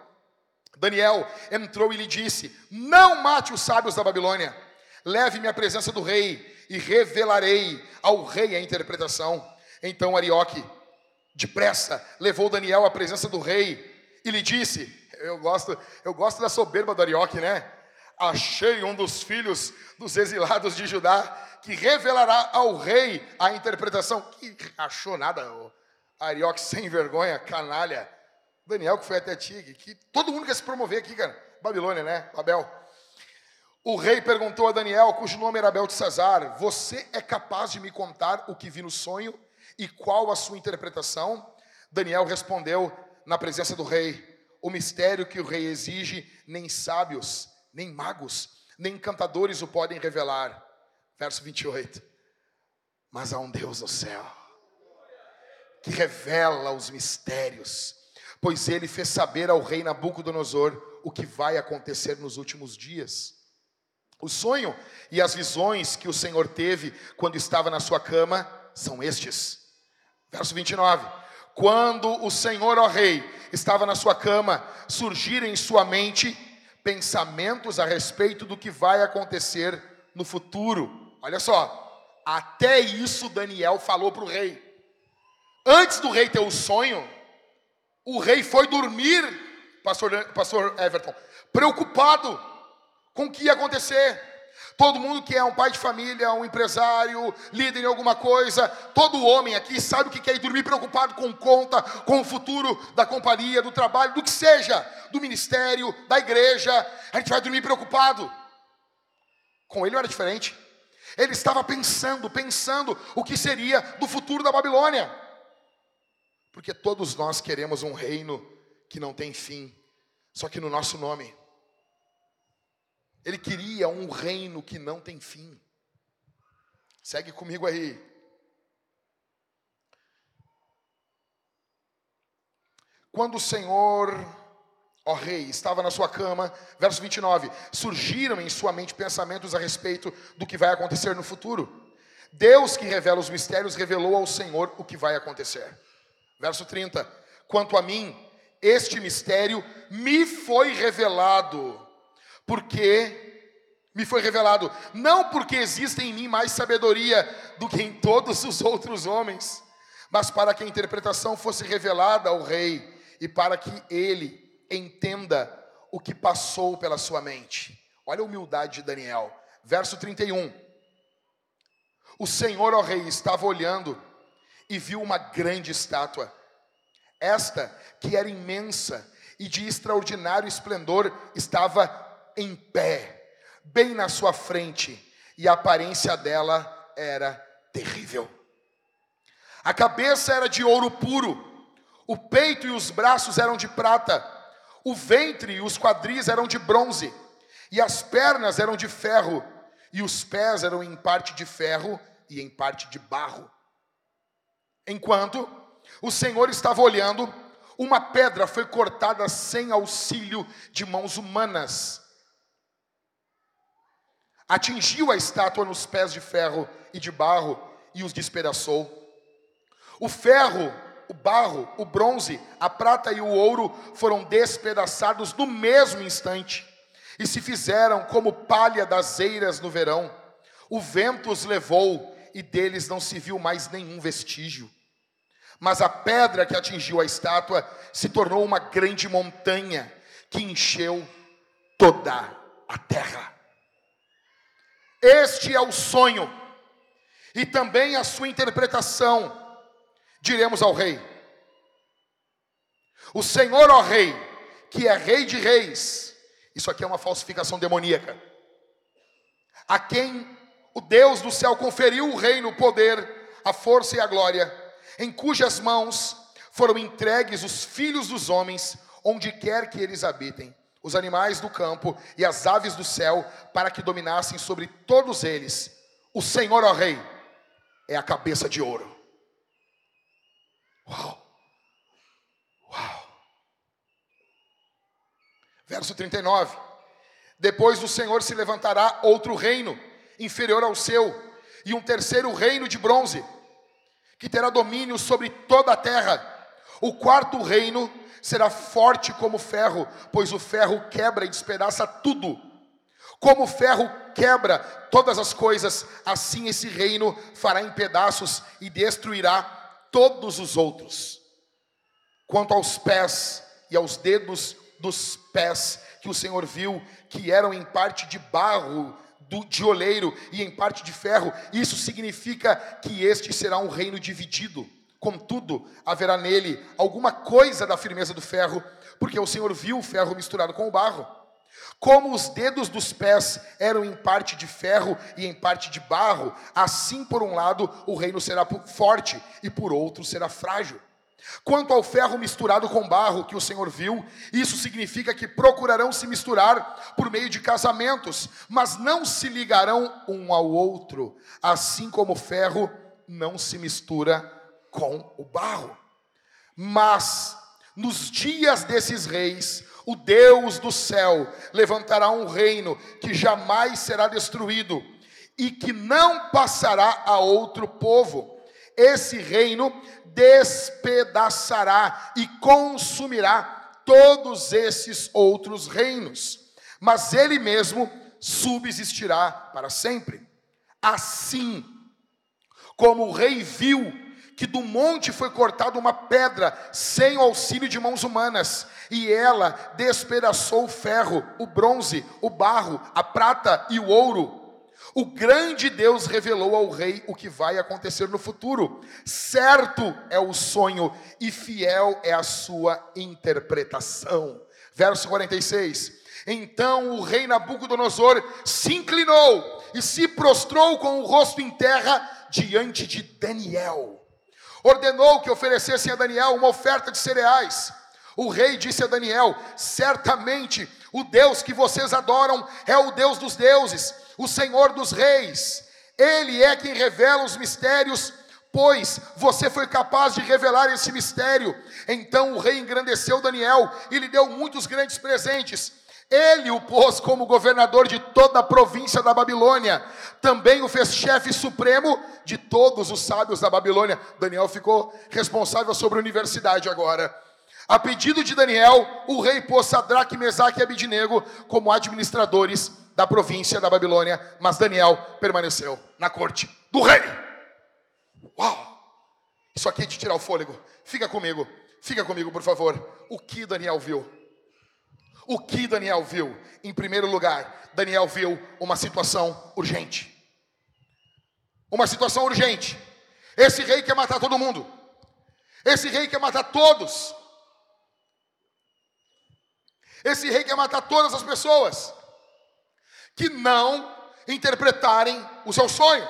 Daniel entrou e lhe disse: Não mate os sábios da Babilônia, leve-me à presença do rei e revelarei ao rei a interpretação. Então Arioque, depressa, levou Daniel à presença do rei e lhe disse: Eu gosto, eu gosto da soberba do Arioque, né? Achei um dos filhos dos exilados de Judá que revelará ao rei a interpretação. Que achou nada, Arioque sem vergonha, canalha. Daniel que foi até Tig, que todo mundo quer se promover aqui, cara. Babilônia, né? Babel. O rei perguntou a Daniel, cujo nome era Beltesazar: Você é capaz de me contar o que vi no sonho e qual a sua interpretação? Daniel respondeu na presença do rei: O mistério que o rei exige, nem sábios, nem magos, nem encantadores o podem revelar verso 28. Mas há um Deus no céu que revela os mistérios, pois ele fez saber ao rei Nabucodonosor o que vai acontecer nos últimos dias. O sonho e as visões que o Senhor teve quando estava na sua cama são estes. Verso 29. Quando o Senhor, ó rei, estava na sua cama, surgiram em sua mente pensamentos a respeito do que vai acontecer no futuro. Olha só, até isso Daniel falou para o rei. Antes do rei ter o sonho, o rei foi dormir, pastor, pastor Everton, preocupado com o que ia acontecer. Todo mundo que é um pai de família, um empresário, líder em alguma coisa, todo homem aqui sabe o que é ir dormir preocupado com conta, com o futuro da companhia, do trabalho, do que seja, do ministério, da igreja. A gente vai dormir preocupado. Com ele não era diferente. Ele estava pensando, pensando o que seria do futuro da Babilônia. Porque todos nós queremos um reino que não tem fim, só que no nosso nome. Ele queria um reino que não tem fim. Segue comigo aí. Quando o Senhor ó rei, estava na sua cama, verso 29, surgiram em sua mente pensamentos a respeito do que vai acontecer no futuro. Deus que revela os mistérios revelou ao Senhor o que vai acontecer. Verso 30, quanto a mim, este mistério me foi revelado, porque me foi revelado, não porque existe em mim mais sabedoria do que em todos os outros homens, mas para que a interpretação fosse revelada ao rei e para que ele entenda o que passou pela sua mente. Olha a humildade de Daniel. Verso 31. O Senhor, ó rei, estava olhando e viu uma grande estátua. Esta, que era imensa e de extraordinário esplendor, estava em pé, bem na sua frente, e a aparência dela era terrível. A cabeça era de ouro puro, o peito e os braços eram de prata o ventre e os quadris eram de bronze, e as pernas eram de ferro, e os pés eram em parte de ferro e em parte de barro. Enquanto o Senhor estava olhando, uma pedra foi cortada sem auxílio de mãos humanas. Atingiu a estátua nos pés de ferro e de barro e os despedaçou. O ferro, o barro, o bronze, a prata e o ouro foram despedaçados no mesmo instante e se fizeram como palha das eiras no verão. O vento os levou e deles não se viu mais nenhum vestígio. Mas a pedra que atingiu a estátua se tornou uma grande montanha que encheu toda a terra. Este é o sonho e também a sua interpretação. Diremos ao rei: O Senhor, ó Rei, que é Rei de Reis, isso aqui é uma falsificação demoníaca. A quem o Deus do céu conferiu o reino, o poder, a força e a glória, em cujas mãos foram entregues os filhos dos homens, onde quer que eles habitem, os animais do campo e as aves do céu, para que dominassem sobre todos eles. O Senhor, ó Rei, é a cabeça de ouro. Uau! Verso 39. Depois do Senhor se levantará outro reino, inferior ao seu, e um terceiro reino de bronze, que terá domínio sobre toda a terra. O quarto reino será forte como ferro, pois o ferro quebra e despedaça tudo. Como o ferro quebra todas as coisas, assim esse reino fará em pedaços e destruirá todos os outros. Quanto aos pés e aos dedos dos pés que o Senhor viu, que eram em parte de barro, do, de oleiro e em parte de ferro. Isso significa que este será um reino dividido. Contudo, haverá nele alguma coisa da firmeza do ferro, porque o Senhor viu o ferro misturado com o barro. Como os dedos dos pés eram em parte de ferro e em parte de barro, assim por um lado o reino será forte e por outro será frágil. Quanto ao ferro misturado com barro que o Senhor viu, isso significa que procurarão se misturar por meio de casamentos, mas não se ligarão um ao outro, assim como o ferro não se mistura com o barro. Mas nos dias desses reis, o Deus do céu levantará um reino que jamais será destruído e que não passará a outro povo. Esse reino despedaçará e consumirá todos esses outros reinos, mas ele mesmo subsistirá para sempre. Assim, como o rei viu que do monte foi cortada uma pedra sem o auxílio de mãos humanas, e ela despedaçou o ferro, o bronze, o barro, a prata e o ouro, o grande Deus revelou ao rei o que vai acontecer no futuro. Certo é o sonho e fiel é a sua interpretação. Verso 46. Então o rei Nabucodonosor se inclinou e se prostrou com o rosto em terra diante de Daniel. Ordenou que oferecessem a Daniel uma oferta de cereais. O rei disse a Daniel: Certamente o Deus que vocês adoram é o Deus dos deuses o Senhor dos reis. Ele é quem revela os mistérios, pois você foi capaz de revelar esse mistério. Então o rei engrandeceu Daniel e lhe deu muitos grandes presentes. Ele o pôs como governador de toda a província da Babilônia. Também o fez chefe supremo de todos os sábios da Babilônia. Daniel ficou responsável sobre a universidade agora. A pedido de Daniel, o rei pôs Sadraque, Mesaque e Abidinego como administradores da província da Babilônia, mas Daniel permaneceu na corte do rei. Uau! Isso aqui é de tirar o fôlego. Fica comigo, fica comigo, por favor. O que Daniel viu? O que Daniel viu? Em primeiro lugar, Daniel viu uma situação urgente. Uma situação urgente. Esse rei quer matar todo mundo. Esse rei quer matar todos. Esse rei quer matar todas as pessoas que não interpretarem o seu sonho.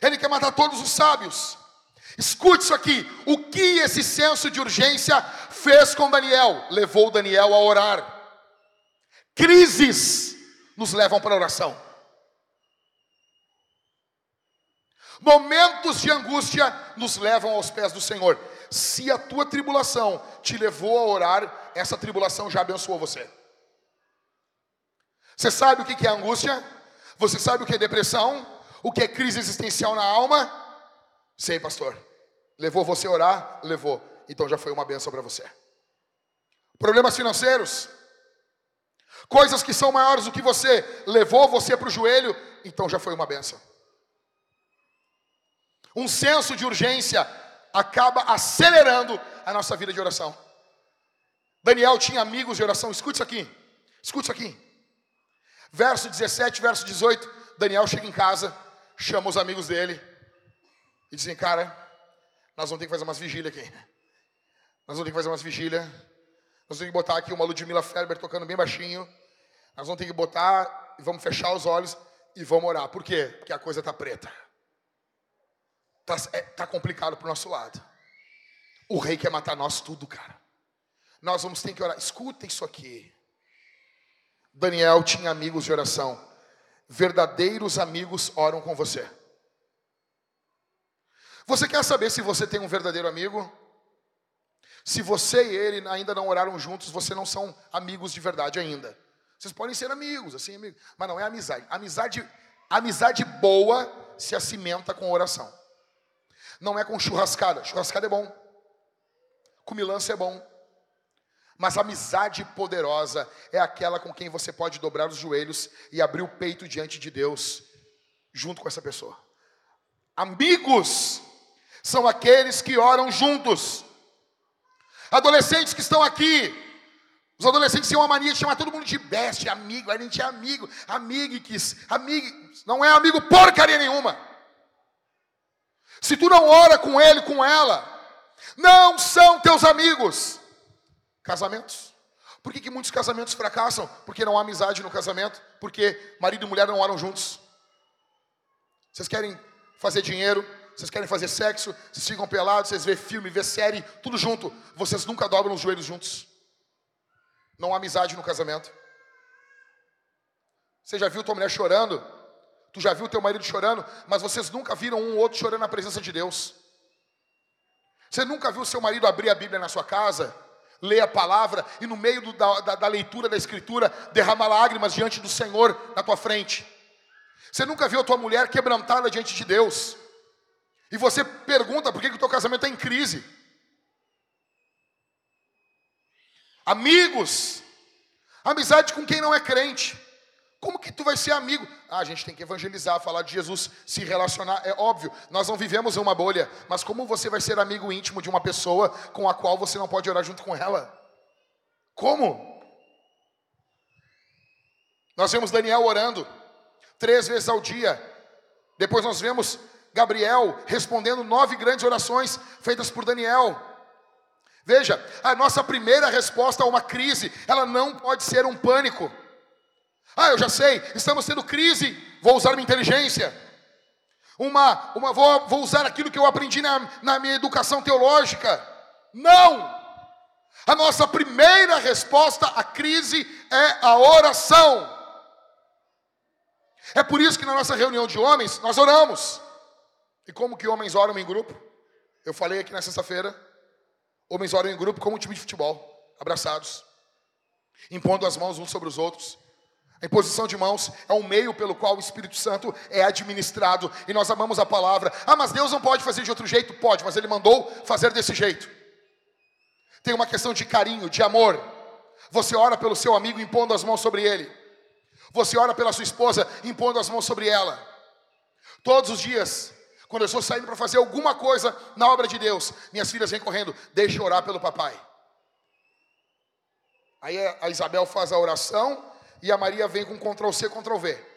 Ele quer matar todos os sábios. Escute isso aqui. O que esse senso de urgência fez com Daniel? Levou Daniel a orar. Crises nos levam para a oração. Momentos de angústia nos levam aos pés do Senhor. Se a tua tribulação te levou a orar, essa tribulação já abençoou você. Você sabe o que é angústia? Você sabe o que é depressão? O que é crise existencial na alma? Sei, pastor. Levou você a orar? Levou. Então já foi uma benção para você. Problemas financeiros? Coisas que são maiores do que você, levou você para o joelho? Então já foi uma benção. Um senso de urgência acaba acelerando a nossa vida de oração. Daniel tinha amigos de oração. Escute isso aqui. Escute isso aqui. Verso 17, verso 18. Daniel chega em casa, chama os amigos dele e dizem: Cara, nós vamos ter que fazer umas vigílias aqui. Nós vamos ter que fazer umas vigílias. Nós vamos ter que botar aqui uma Ludmilla Ferber tocando bem baixinho. Nós vamos ter que botar e vamos fechar os olhos e vamos orar. Por quê? Porque a coisa está preta. Está é, tá complicado para o nosso lado. O rei quer matar nós tudo, cara. Nós vamos ter que orar. Escuta isso aqui. Daniel tinha amigos de oração. Verdadeiros amigos oram com você. Você quer saber se você tem um verdadeiro amigo? Se você e ele ainda não oraram juntos, vocês não são amigos de verdade ainda. Vocês podem ser amigos, assim, amigos, mas não é amizade. Amizade, amizade boa se acimenta com oração. Não é com churrascada. Churrascada é bom. Cumilança é bom. Mas amizade poderosa é aquela com quem você pode dobrar os joelhos e abrir o peito diante de Deus, junto com essa pessoa. Amigos são aqueles que oram juntos. Adolescentes que estão aqui, os adolescentes têm uma mania de chamar todo mundo de best, amigo, a gente é amigo, amigues, amigo, não é amigo porcaria nenhuma. Se tu não ora com ele, com ela, não são teus amigos. Casamentos. Por que, que muitos casamentos fracassam? Porque não há amizade no casamento, porque marido e mulher não oram juntos. Vocês querem fazer dinheiro, vocês querem fazer sexo, vocês ficam pelados, vocês vê filme, vê série, tudo junto. Vocês nunca dobram os joelhos juntos. Não há amizade no casamento. Você já viu tua mulher chorando? Tu já viu teu marido chorando? Mas vocês nunca viram um ou outro chorando na presença de Deus. Você nunca viu seu marido abrir a Bíblia na sua casa, ler a palavra e no meio do, da, da, da leitura da Escritura derramar lágrimas diante do Senhor na tua frente? Você nunca viu a tua mulher quebrantada diante de Deus? E você pergunta por que, que o teu casamento está em crise? Amigos, amizade com quem não é crente. Como que tu vai ser amigo? Ah, a gente tem que evangelizar, falar de Jesus, se relacionar. É óbvio, nós não vivemos em uma bolha. Mas como você vai ser amigo íntimo de uma pessoa com a qual você não pode orar junto com ela? Como? Nós vemos Daniel orando três vezes ao dia. Depois nós vemos Gabriel respondendo nove grandes orações feitas por Daniel. Veja, a nossa primeira resposta a uma crise, ela não pode ser um pânico. Ah, eu já sei, estamos tendo crise, vou usar minha inteligência. Uma, uma vou, vou usar aquilo que eu aprendi na, na minha educação teológica. Não! A nossa primeira resposta à crise é a oração. É por isso que na nossa reunião de homens nós oramos. E como que homens oram em grupo? Eu falei aqui na sexta-feira. Homens oram em grupo como um time de futebol, abraçados, impondo as mãos uns sobre os outros. A imposição de mãos é um meio pelo qual o Espírito Santo é administrado e nós amamos a palavra. Ah, mas Deus não pode fazer de outro jeito? Pode, mas Ele mandou fazer desse jeito. Tem uma questão de carinho, de amor. Você ora pelo seu amigo impondo as mãos sobre ele. Você ora pela sua esposa impondo as mãos sobre ela. Todos os dias, quando eu estou saindo para fazer alguma coisa na obra de Deus, minhas filhas vêm correndo, deixa eu orar pelo papai. Aí a Isabel faz a oração e a Maria vem com Ctrl C, Ctrl V.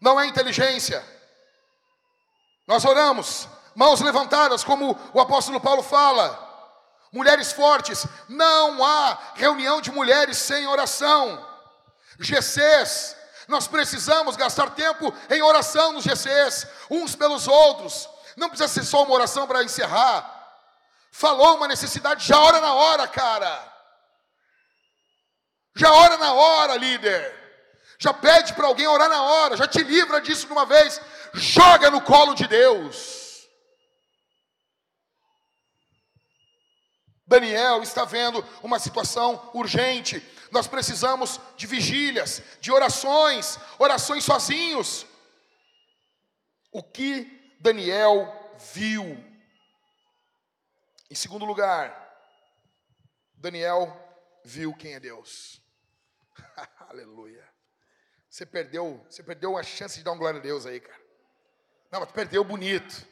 Não é inteligência. Nós oramos, mãos levantadas, como o apóstolo Paulo fala. Mulheres fortes, não há reunião de mulheres sem oração. GCs, nós precisamos gastar tempo em oração nos GCs, uns pelos outros. Não precisa ser só uma oração para encerrar. Falou uma necessidade, já ora na hora, cara. Já ora na hora, líder. Já pede para alguém orar na hora, já te livra disso de uma vez. Joga no colo de Deus. Daniel está vendo uma situação urgente. Nós precisamos de vigílias, de orações, orações sozinhos. O que Daniel viu? Em segundo lugar, Daniel viu quem é Deus. Aleluia. Você perdeu, você perdeu a chance de dar um glória a Deus aí, cara. Não, mas perdeu bonito.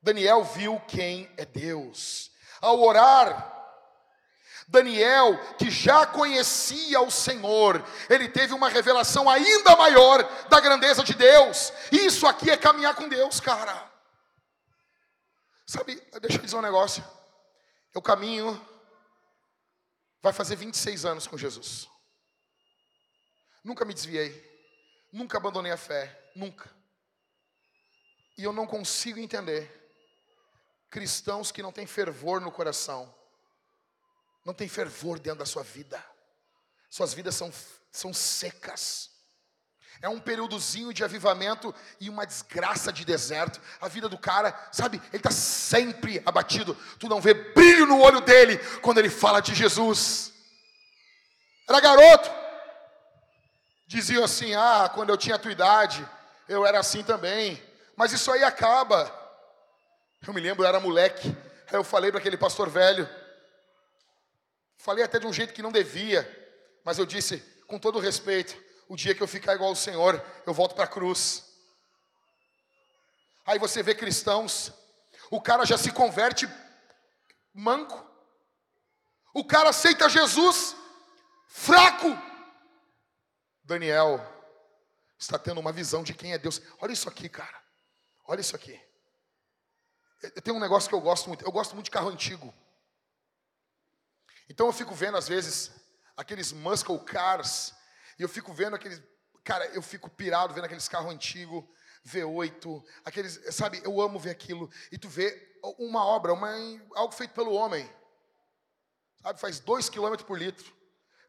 Daniel viu quem é Deus. Ao orar, Daniel, que já conhecia o Senhor, ele teve uma revelação ainda maior da grandeza de Deus. Isso aqui é caminhar com Deus, cara. Sabe, deixa eu dizer um negócio. Eu caminho, vai fazer 26 anos com Jesus. Nunca me desviei, nunca abandonei a fé, nunca. E eu não consigo entender cristãos que não têm fervor no coração não tem fervor dentro da sua vida. Suas vidas são, são secas. É um períodozinho de avivamento e uma desgraça de deserto. A vida do cara, sabe, ele está sempre abatido. Tu não vê brilho no olho dele quando ele fala de Jesus. Era garoto. Diziam assim: ah, quando eu tinha a tua idade, eu era assim também. Mas isso aí acaba. Eu me lembro, eu era moleque. Aí eu falei para aquele pastor velho: Falei até de um jeito que não devia, mas eu disse, com todo respeito, o dia que eu ficar igual ao Senhor, eu volto para a cruz. Aí você vê cristãos, o cara já se converte manco, o cara aceita Jesus fraco. Daniel está tendo uma visão de quem é Deus. Olha isso aqui, cara. Olha isso aqui. Tem um negócio que eu gosto muito. Eu gosto muito de carro antigo. Então eu fico vendo, às vezes, aqueles muscle cars, e eu fico vendo aqueles. Cara, eu fico pirado vendo aqueles carros antigos, V8, aqueles. Sabe, eu amo ver aquilo. E tu vê uma obra, uma, algo feito pelo homem. Sabe, faz 2 km por litro.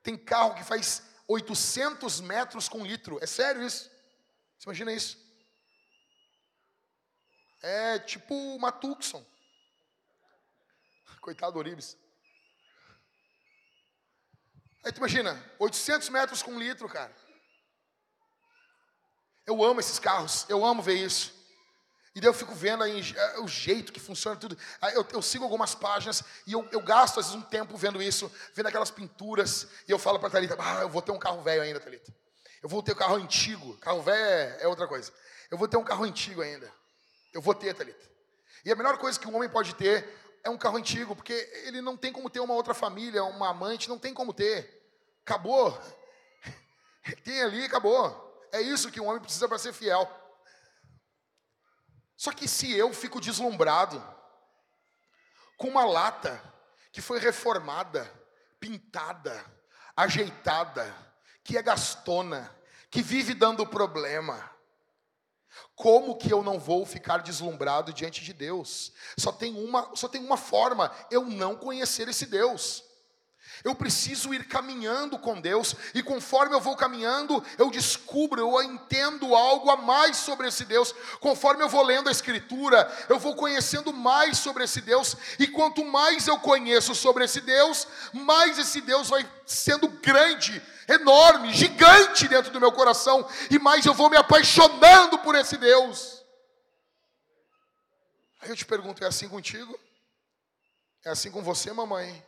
Tem carro que faz 800 metros com litro. É sério isso? Você imagina isso? É tipo uma Tucson. Coitado do Oribes. Aí tu imagina, 800 metros com um litro, cara. Eu amo esses carros, eu amo ver isso. E daí eu fico vendo aí o jeito que funciona tudo. Eu, eu sigo algumas páginas e eu, eu, gasto às vezes um tempo vendo isso, vendo aquelas pinturas. E eu falo para a Thalita, ah, eu vou ter um carro velho ainda, Thalita. Eu vou ter um carro antigo. Carro velho é, é outra coisa. Eu vou ter um carro antigo ainda. Eu vou ter, Thalita. E a melhor coisa que um homem pode ter é um carro antigo, porque ele não tem como ter uma outra família, uma amante, não tem como ter. Acabou. Tem ali, acabou. É isso que um homem precisa para ser fiel. Só que se eu fico deslumbrado com uma lata que foi reformada, pintada, ajeitada, que é gastona, que vive dando problema, como que eu não vou ficar deslumbrado diante de Deus? Só tem uma, só tem uma forma, eu não conhecer esse Deus. Eu preciso ir caminhando com Deus, e conforme eu vou caminhando, eu descubro, eu entendo algo a mais sobre esse Deus. Conforme eu vou lendo a Escritura, eu vou conhecendo mais sobre esse Deus, e quanto mais eu conheço sobre esse Deus, mais esse Deus vai sendo grande, enorme, gigante dentro do meu coração, e mais eu vou me apaixonando por esse Deus. Aí eu te pergunto: é assim contigo? É assim com você, mamãe?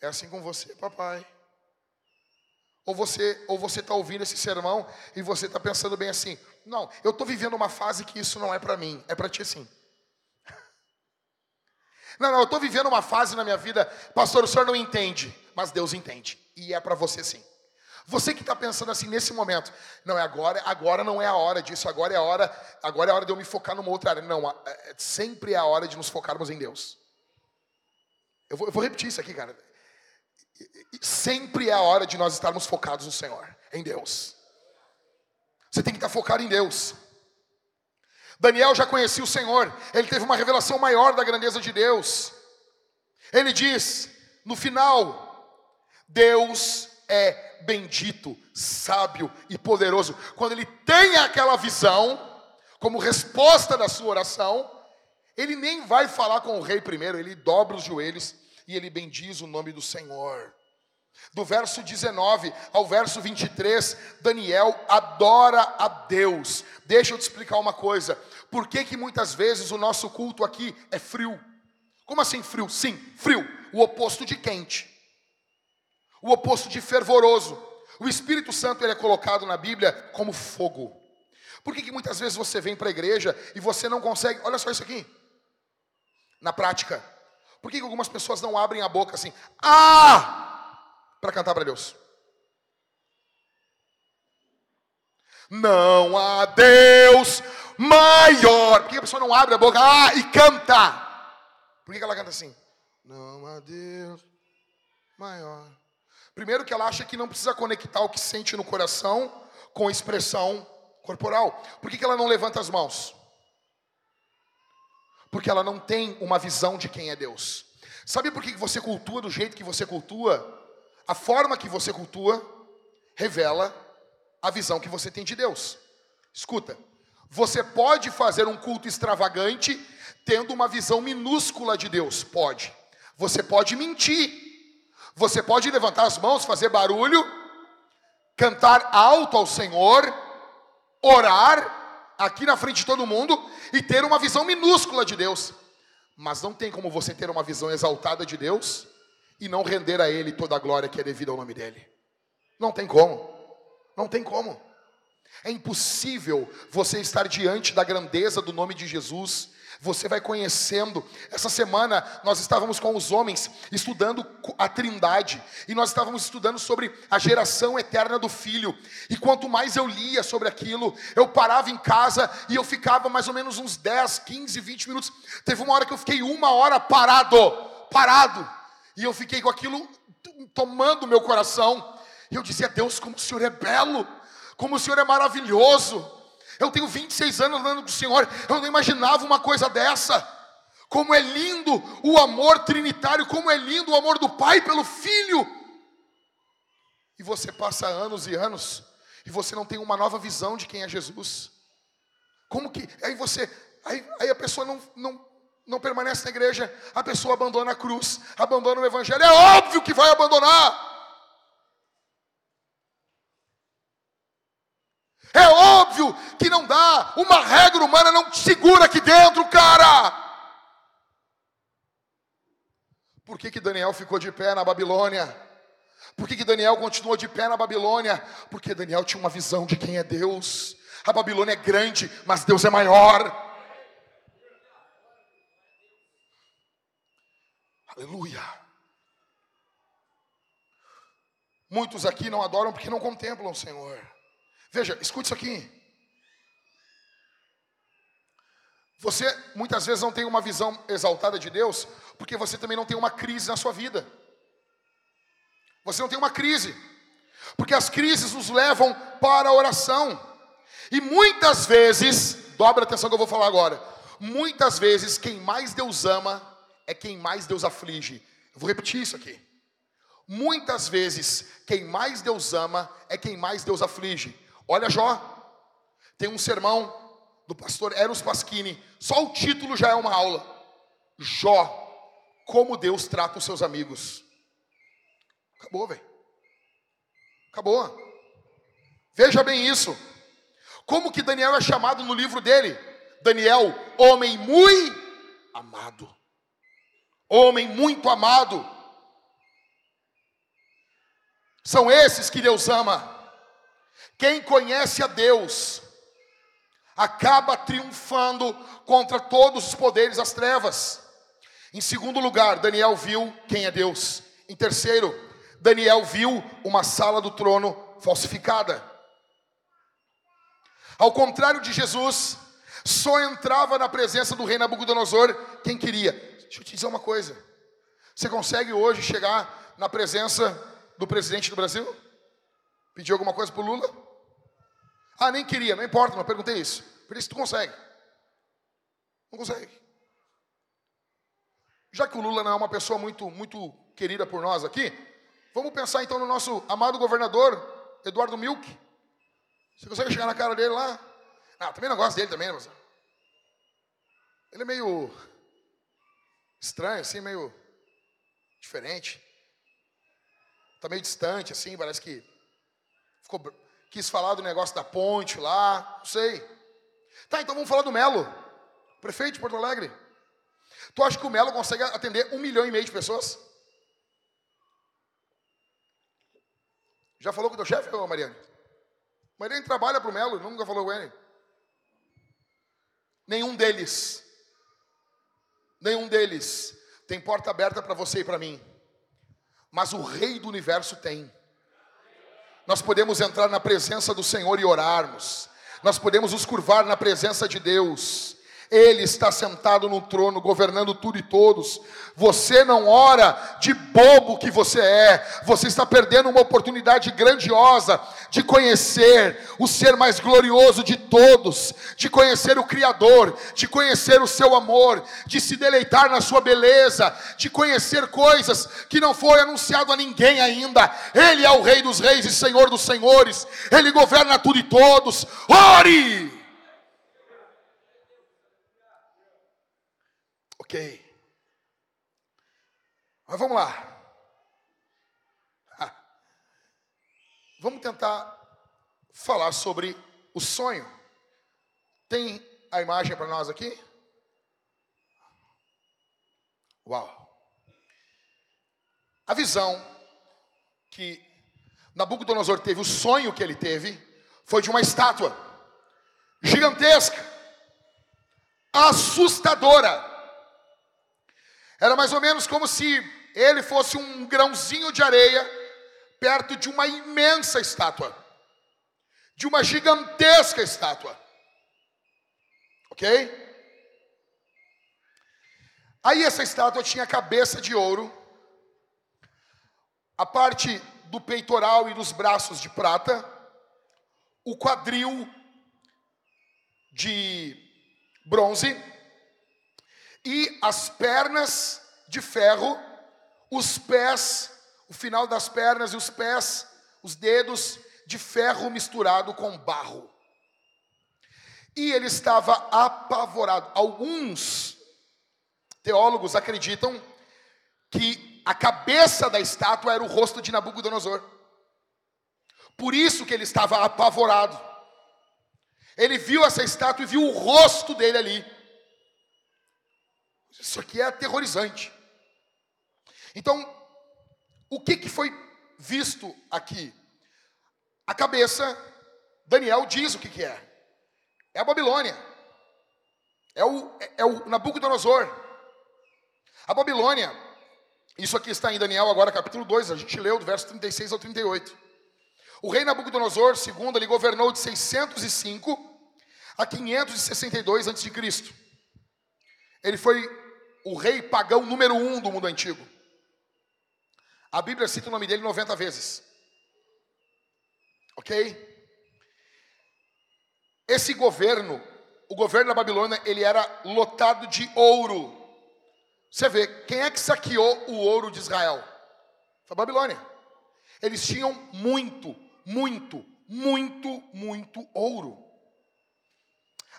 É assim com você, papai. Ou você ou você está ouvindo esse sermão e você está pensando bem assim: não, eu estou vivendo uma fase que isso não é para mim, é para ti sim. Não, não, eu estou vivendo uma fase na minha vida, pastor, o senhor não entende, mas Deus entende, e é para você sim. Você que está pensando assim nesse momento, não é agora, agora não é a hora disso, agora é a hora, agora é a hora de eu me focar numa outra área. Não, é, sempre é a hora de nos focarmos em Deus. Eu vou, eu vou repetir isso aqui, cara. Sempre é a hora de nós estarmos focados no Senhor, em Deus. Você tem que estar focado em Deus. Daniel já conhecia o Senhor, ele teve uma revelação maior da grandeza de Deus. Ele diz, no final, Deus é bendito, sábio e poderoso. Quando ele tem aquela visão, como resposta da sua oração, ele nem vai falar com o rei primeiro, ele dobra os joelhos e ele bendiz o nome do Senhor. Do verso 19 ao verso 23, Daniel adora a Deus. Deixa eu te explicar uma coisa. Por que, que muitas vezes o nosso culto aqui é frio? Como assim frio? Sim, frio. O oposto de quente. O oposto de fervoroso. O Espírito Santo ele é colocado na Bíblia como fogo. Por que, que muitas vezes você vem para a igreja e você não consegue. Olha só isso aqui. Na prática. Por que, algumas pessoas não abrem a boca assim? Ah! para cantar para Deus. Não há Deus maior. Por que a pessoa não abre a boca ah, e canta? Por que ela canta assim? Não há Deus maior. Primeiro que ela acha que não precisa conectar o que sente no coração com a expressão corporal. Por que ela não levanta as mãos? Porque ela não tem uma visão de quem é Deus. Sabe por que você cultua do jeito que você cultua? A forma que você cultua revela a visão que você tem de Deus. Escuta, você pode fazer um culto extravagante tendo uma visão minúscula de Deus? Pode. Você pode mentir. Você pode levantar as mãos, fazer barulho, cantar alto ao Senhor, orar aqui na frente de todo mundo e ter uma visão minúscula de Deus. Mas não tem como você ter uma visão exaltada de Deus e não render a Ele toda a glória que é devida ao nome dEle. Não tem como. Não tem como. É impossível você estar diante da grandeza do nome de Jesus. Você vai conhecendo. Essa semana nós estávamos com os homens estudando a Trindade e nós estávamos estudando sobre a geração eterna do Filho. E quanto mais eu lia sobre aquilo, eu parava em casa e eu ficava mais ou menos uns 10, 15, 20 minutos. Teve uma hora que eu fiquei uma hora parado, parado e eu fiquei com aquilo tomando meu coração. E eu dizia, Deus, como o Senhor é belo, como o Senhor é maravilhoso. Eu tenho 26 anos andando com o Senhor, eu não imaginava uma coisa dessa. Como é lindo o amor trinitário, como é lindo o amor do Pai pelo Filho. E você passa anos e anos e você não tem uma nova visão de quem é Jesus. Como que. Aí você. Aí, aí a pessoa não, não, não permanece na igreja, a pessoa abandona a cruz, abandona o evangelho. É óbvio que vai abandonar. É óbvio que não dá, uma regra humana não te segura aqui dentro, cara. Por que, que Daniel ficou de pé na Babilônia? Por que, que Daniel continuou de pé na Babilônia? Porque Daniel tinha uma visão de quem é Deus. A Babilônia é grande, mas Deus é maior. Aleluia. Muitos aqui não adoram porque não contemplam o Senhor. Veja, escute isso aqui. Você muitas vezes não tem uma visão exaltada de Deus, porque você também não tem uma crise na sua vida. Você não tem uma crise, porque as crises nos levam para a oração. E muitas vezes, dobra a atenção que eu vou falar agora. Muitas vezes, quem mais Deus ama é quem mais Deus aflige. Eu vou repetir isso aqui. Muitas vezes, quem mais Deus ama é quem mais Deus aflige. Olha Jó. Tem um sermão do pastor Eros Pasquini. Só o título já é uma aula. Jó. Como Deus trata os seus amigos. Acabou, velho. Acabou. Veja bem isso. Como que Daniel é chamado no livro dele? Daniel, homem muito amado homem muito amado. São esses que Deus ama. Quem conhece a Deus acaba triunfando contra todos os poderes das trevas. Em segundo lugar, Daniel viu quem é Deus. Em terceiro, Daniel viu uma sala do trono falsificada. Ao contrário de Jesus, só entrava na presença do rei Nabucodonosor quem queria. Deixa eu te dizer uma coisa. Você consegue hoje chegar na presença do presidente do Brasil? Pedir alguma coisa para o Lula? Ah, nem queria, não importa, mas perguntei isso. Por isso tu consegue. Não consegue. Já que o Lula não é uma pessoa muito, muito querida por nós aqui, Vamos pensar então no nosso amado governador, Eduardo Milk. Você consegue chegar na cara dele lá? Ah, também não gosto dele também, mas ele é meio estranho, assim, meio diferente. Está meio distante, assim, parece que ficou, quis falar do negócio da ponte lá, não sei. Tá, então vamos falar do Melo, prefeito de Porto Alegre. Tu acha que o Melo consegue atender um milhão e meio de pessoas? Já falou com o teu chefe, Mariane? Mariane trabalha para o Melo, nunca falou com ele. Nenhum deles, nenhum deles tem porta aberta para você e para mim. Mas o Rei do universo tem. Nós podemos entrar na presença do Senhor e orarmos. Nós podemos nos curvar na presença de Deus. Ele está sentado no trono, governando tudo e todos. Você não ora de bobo que você é. Você está perdendo uma oportunidade grandiosa de conhecer o ser mais glorioso de todos, de conhecer o Criador, de conhecer o seu amor, de se deleitar na sua beleza, de conhecer coisas que não foi anunciado a ninguém ainda. Ele é o Rei dos Reis e Senhor dos Senhores. Ele governa tudo e todos. Ore! Ok. Mas vamos lá. Vamos tentar falar sobre o sonho. Tem a imagem para nós aqui? Uau! A visão que Nabucodonosor teve, o sonho que ele teve, foi de uma estátua gigantesca, assustadora. Era mais ou menos como se ele fosse um grãozinho de areia perto de uma imensa estátua, de uma gigantesca estátua. Ok? Aí essa estátua tinha cabeça de ouro, a parte do peitoral e dos braços de prata, o quadril de bronze e as pernas de ferro, os pés, o final das pernas e os pés, os dedos de ferro misturado com barro. E ele estava apavorado. Alguns teólogos acreditam que a cabeça da estátua era o rosto de Nabucodonosor. Por isso que ele estava apavorado. Ele viu essa estátua e viu o rosto dele ali. Isso aqui é aterrorizante. Então, o que, que foi visto aqui? A cabeça, Daniel diz o que, que é. É a Babilônia. É o, é, o Nabucodonosor. A Babilônia, isso aqui está em Daniel agora, capítulo 2, a gente leu do verso 36 ao 38. O rei Nabucodonosor, segundo, ele governou de 605 a 562 a.C. Ele foi o rei pagão número um do mundo antigo. A Bíblia cita o nome dele 90 vezes. Ok? Esse governo, o governo da Babilônia, ele era lotado de ouro. Você vê, quem é que saqueou o ouro de Israel? Foi a Babilônia. Eles tinham muito, muito, muito, muito ouro.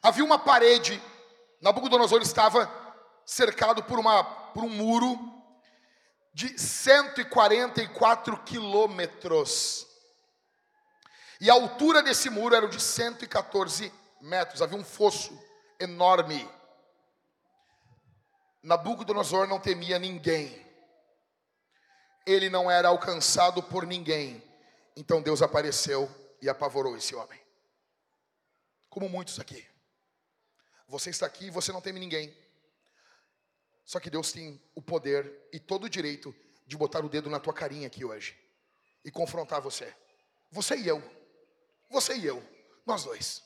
Havia uma parede, Nabucodonosor estava cercado por, uma, por um muro de 144 quilômetros. E a altura desse muro era de 114 metros. Havia um fosso enorme. Nabucodonosor não temia ninguém. Ele não era alcançado por ninguém. Então Deus apareceu e apavorou esse homem. Como muitos aqui. Você está aqui e você não teme ninguém. Só que Deus tem o poder e todo o direito de botar o dedo na tua carinha aqui hoje e confrontar você. Você e eu. Você e eu. Nós dois.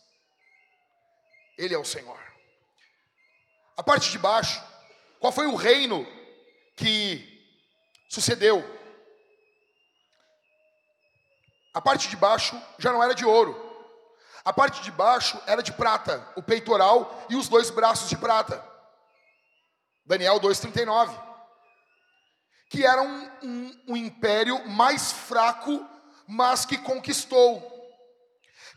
Ele é o Senhor. A parte de baixo, qual foi o reino que sucedeu? A parte de baixo já não era de ouro. A parte de baixo era de prata, o peitoral e os dois braços de prata. Daniel 2,39. que era um, um, um império mais fraco, mas que conquistou.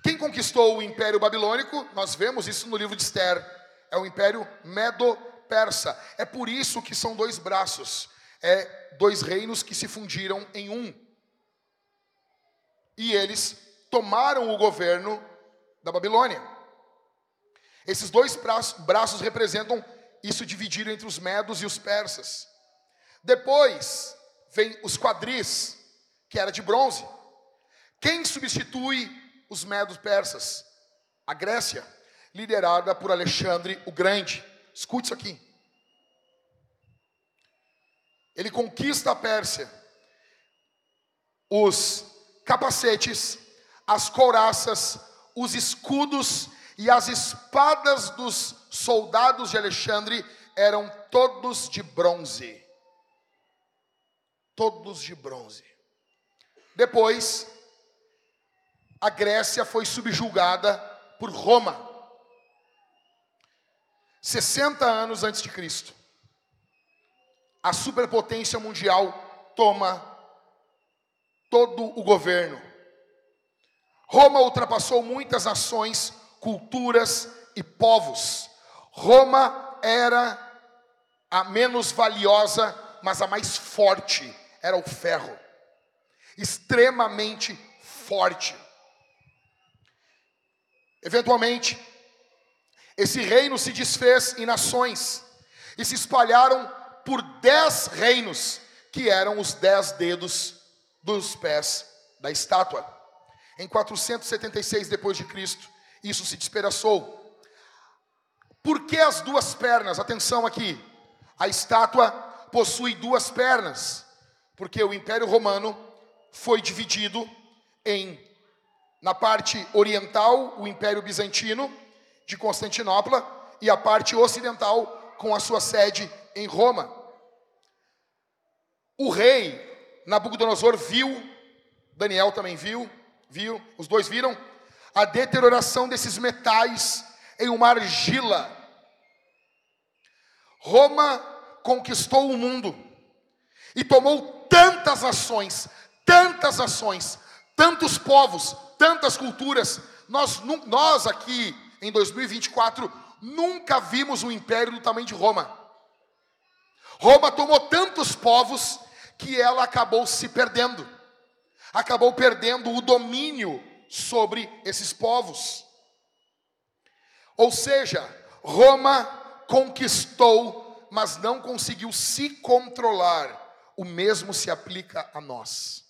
Quem conquistou o Império Babilônico? Nós vemos isso no livro de Esther. É o Império Medo-Persa. É por isso que são dois braços. É dois reinos que se fundiram em um. E eles tomaram o governo da Babilônia. Esses dois braços representam isso dividido entre os medos e os persas. Depois vem os quadris, que era de bronze. Quem substitui os medos persas, a Grécia, liderada por Alexandre o Grande. Escute isso aqui. Ele conquista a Pérsia. Os capacetes, as couraças, os escudos e as espadas dos soldados de Alexandre eram todos de bronze. Todos de bronze. Depois, a Grécia foi subjugada por Roma. 60 anos antes de Cristo. A superpotência mundial toma todo o governo. Roma ultrapassou muitas nações, culturas e povos. Roma era a menos valiosa, mas a mais forte, era o ferro. Extremamente forte. Eventualmente, esse reino se desfez em nações e se espalharam por dez reinos, que eram os dez dedos dos pés da estátua. Em 476 depois de Cristo, isso se despedaçou. Por que as duas pernas? Atenção aqui. A estátua possui duas pernas, porque o Império Romano foi dividido em na parte oriental, o Império Bizantino de Constantinopla e a parte ocidental com a sua sede em Roma. O rei Nabucodonosor viu, Daniel também viu, viu, os dois viram a deterioração desses metais em uma argila. Roma conquistou o mundo e tomou tantas ações, tantas ações, tantos povos, tantas culturas. Nós, nós aqui em 2024 nunca vimos um império do tamanho de Roma. Roma tomou tantos povos que ela acabou se perdendo. Acabou perdendo o domínio sobre esses povos. Ou seja, Roma conquistou, mas não conseguiu se controlar. O mesmo se aplica a nós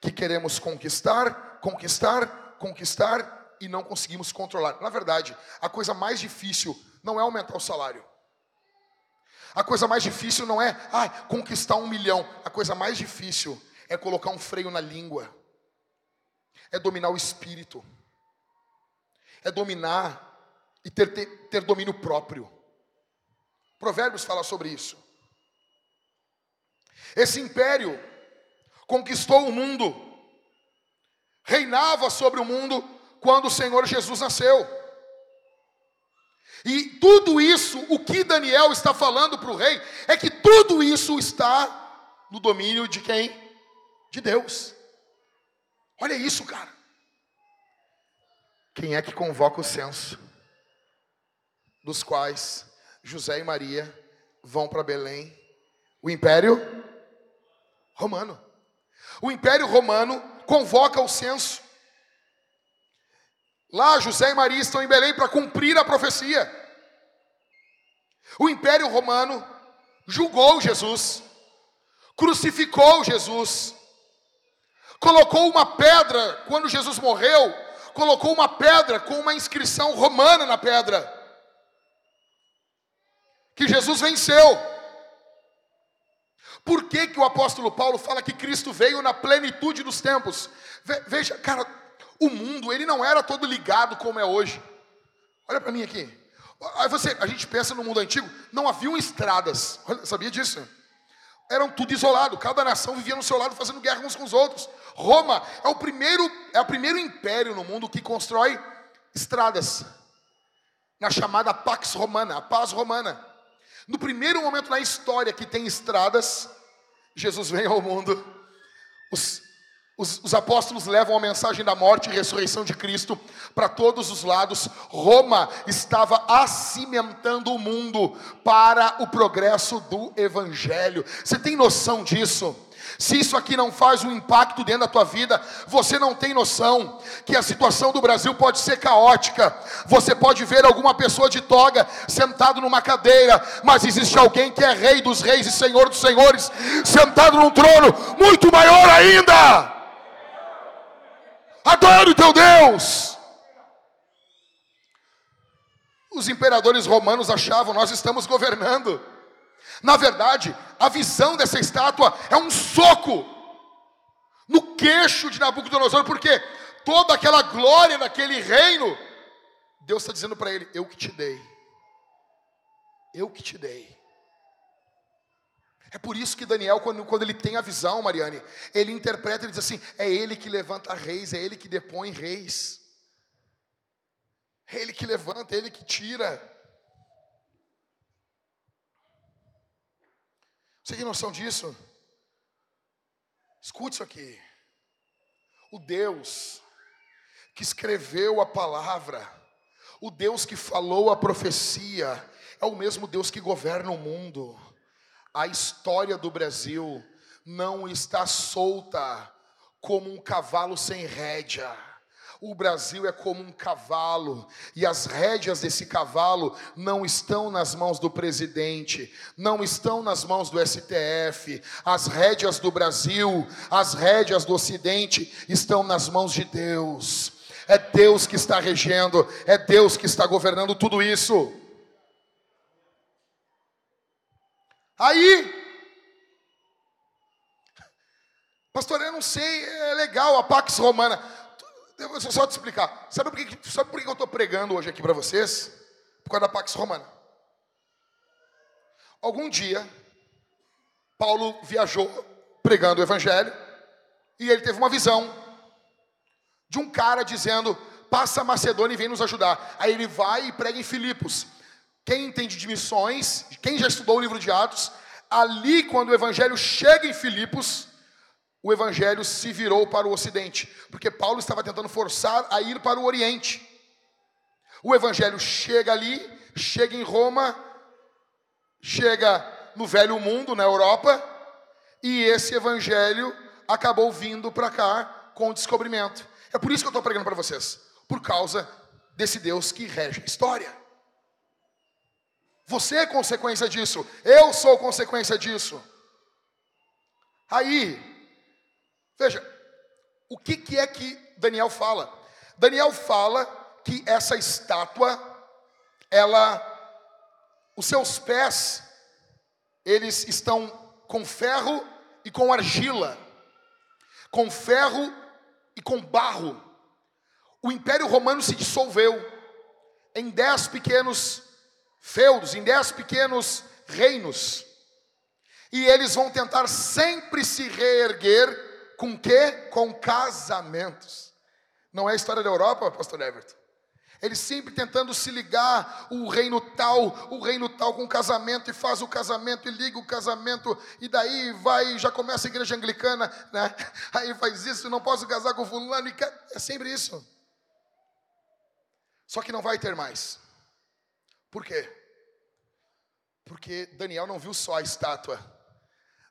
que queremos conquistar, conquistar, conquistar e não conseguimos controlar. Na verdade, a coisa mais difícil não é aumentar o salário. A coisa mais difícil não é ah, conquistar um milhão. A coisa mais difícil é colocar um freio na língua. É dominar o espírito. É dominar e ter, ter, ter domínio próprio. Provérbios fala sobre isso. Esse império conquistou o mundo, reinava sobre o mundo quando o Senhor Jesus nasceu. E tudo isso, o que Daniel está falando para o rei, é que tudo isso está no domínio de quem? De Deus. Olha isso, cara. Quem é que convoca o censo? Dos quais José e Maria vão para Belém, o império romano. O Império Romano convoca o censo. Lá José e Maria estão em Belém para cumprir a profecia. O Império Romano julgou Jesus, crucificou Jesus, colocou uma pedra, quando Jesus morreu, colocou uma pedra com uma inscrição romana na pedra, que Jesus venceu. Por que, que o apóstolo Paulo fala que Cristo veio na plenitude dos tempos? Veja, cara, o mundo ele não era todo ligado como é hoje. Olha para mim aqui. Aí você, a gente pensa no mundo antigo, não haviam estradas. Olha, sabia disso? Eram tudo isolado, cada nação vivia no seu lado fazendo guerra uns com os outros. Roma é o primeiro, é o primeiro império no mundo que constrói estradas. Na chamada Pax Romana, a paz romana. No primeiro momento na história que tem estradas, Jesus vem ao mundo, os, os, os, apóstolos levam a mensagem da morte e ressurreição de Cristo para todos os lados. Roma estava acimentando o mundo para o progresso do Evangelho. Você tem noção disso? Se isso aqui não faz um impacto dentro da tua vida, você não tem noção que a situação do Brasil pode ser caótica. Você pode ver alguma pessoa de toga sentado numa cadeira, mas existe alguém que é rei dos reis e senhor dos senhores, sentado num trono muito maior ainda. Adore o teu Deus. Os imperadores romanos achavam, nós estamos governando. Na verdade, a visão dessa estátua é um soco no queixo de Nabucodonosor, porque toda aquela glória daquele reino, Deus está dizendo para ele: Eu que te dei, eu que te dei. É por isso que Daniel, quando, quando ele tem a visão, Mariane, ele interpreta, ele diz assim: é ele que levanta reis, é ele que depõe reis, é ele que levanta, é ele que tira. Você tem noção disso? Escute isso aqui. O Deus que escreveu a palavra, o Deus que falou a profecia, é o mesmo Deus que governa o mundo. A história do Brasil não está solta como um cavalo sem rédea. O Brasil é como um cavalo, e as rédeas desse cavalo não estão nas mãos do presidente, não estão nas mãos do STF. As rédeas do Brasil, as rédeas do Ocidente estão nas mãos de Deus. É Deus que está regendo, é Deus que está governando tudo isso. Aí, pastor, eu não sei, é legal a Pax Romana. Eu só te explicar. Sabe por que, sabe por que eu estou pregando hoje aqui para vocês? Por causa da Pax Romana. Algum dia, Paulo viajou pregando o Evangelho e ele teve uma visão de um cara dizendo: passa a Macedônia e vem nos ajudar. Aí ele vai e prega em Filipos. Quem entende de missões, quem já estudou o livro de Atos, ali quando o Evangelho chega em Filipos, o evangelho se virou para o ocidente, porque Paulo estava tentando forçar a ir para o oriente. O evangelho chega ali, chega em Roma, chega no velho mundo, na Europa, e esse evangelho acabou vindo para cá com o descobrimento. É por isso que eu estou pregando para vocês, por causa desse Deus que rege a história. Você é consequência disso, eu sou consequência disso. Aí, Veja, o que, que é que Daniel fala? Daniel fala que essa estátua, ela, os seus pés, eles estão com ferro e com argila, com ferro e com barro. O Império Romano se dissolveu em dez pequenos feudos, em dez pequenos reinos. E eles vão tentar sempre se reerguer com quê? Com casamentos. Não é a história da Europa, pastor Everton? Eles sempre tentando se ligar, o reino tal, o reino tal com casamento, e faz o casamento, e liga o casamento, e daí vai, já começa a igreja anglicana, né? Aí faz isso, não posso casar com fulano, é sempre isso. Só que não vai ter mais. Por quê? Porque Daniel não viu só a estátua,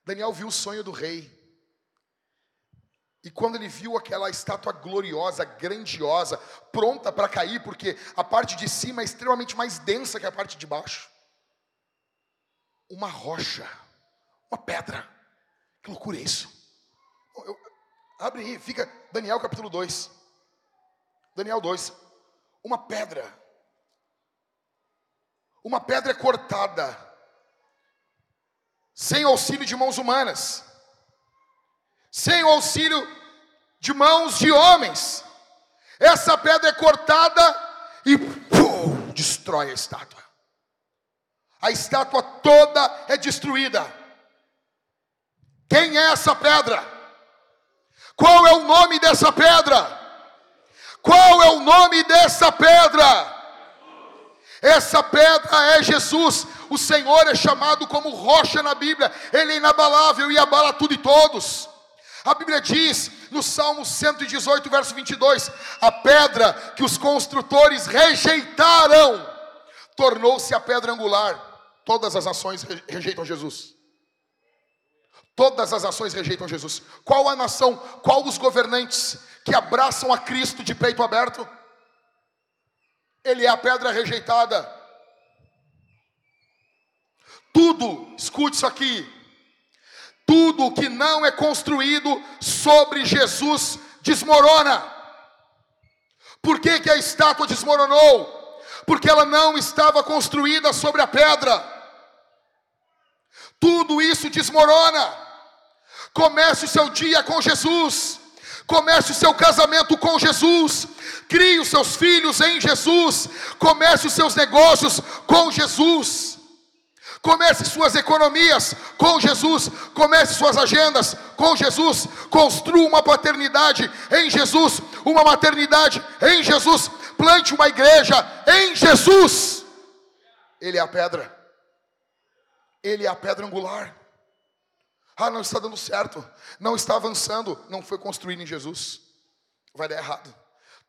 Daniel viu o sonho do rei. E quando ele viu aquela estátua gloriosa, grandiosa, pronta para cair, porque a parte de cima é extremamente mais densa que a parte de baixo. Uma rocha, uma pedra. Que loucura é isso? Eu, abre aí, fica Daniel capítulo 2. Daniel 2. Uma pedra. Uma pedra cortada. Sem auxílio de mãos humanas sem o auxílio de mãos de homens. Essa pedra é cortada e pum, destrói a estátua. A estátua toda é destruída. Quem é essa pedra? Qual é o nome dessa pedra? Qual é o nome dessa pedra? Essa pedra é Jesus. O Senhor é chamado como rocha na Bíblia. Ele é inabalável e abala tudo e todos. A Bíblia diz no Salmo 118, verso 22: A pedra que os construtores rejeitaram tornou-se a pedra angular. Todas as nações rejeitam Jesus. Todas as nações rejeitam Jesus. Qual a nação, qual os governantes que abraçam a Cristo de peito aberto? Ele é a pedra rejeitada. Tudo, escute isso aqui. Tudo que não é construído sobre Jesus desmorona. Por que, que a estátua desmoronou? Porque ela não estava construída sobre a pedra. Tudo isso desmorona. Comece o seu dia com Jesus. Comece o seu casamento com Jesus. Crie os seus filhos em Jesus. Comece os seus negócios com Jesus. Comece suas economias com Jesus. Comece suas agendas com Jesus. Construa uma paternidade em Jesus. Uma maternidade em Jesus. Plante uma igreja em Jesus. Ele é a pedra. Ele é a pedra angular. Ah, não está dando certo, não está avançando, não foi construído em Jesus. Vai dar errado.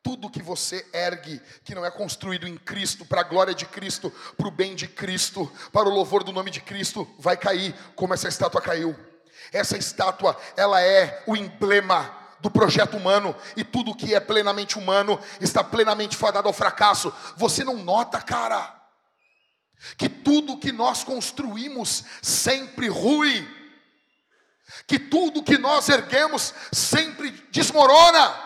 Tudo que você ergue, que não é construído em Cristo, para a glória de Cristo, para o bem de Cristo, para o louvor do nome de Cristo, vai cair, como essa estátua caiu. Essa estátua, ela é o emblema do projeto humano, e tudo que é plenamente humano está plenamente fadado ao fracasso. Você não nota, cara, que tudo que nós construímos sempre rui que tudo que nós erguemos sempre desmorona.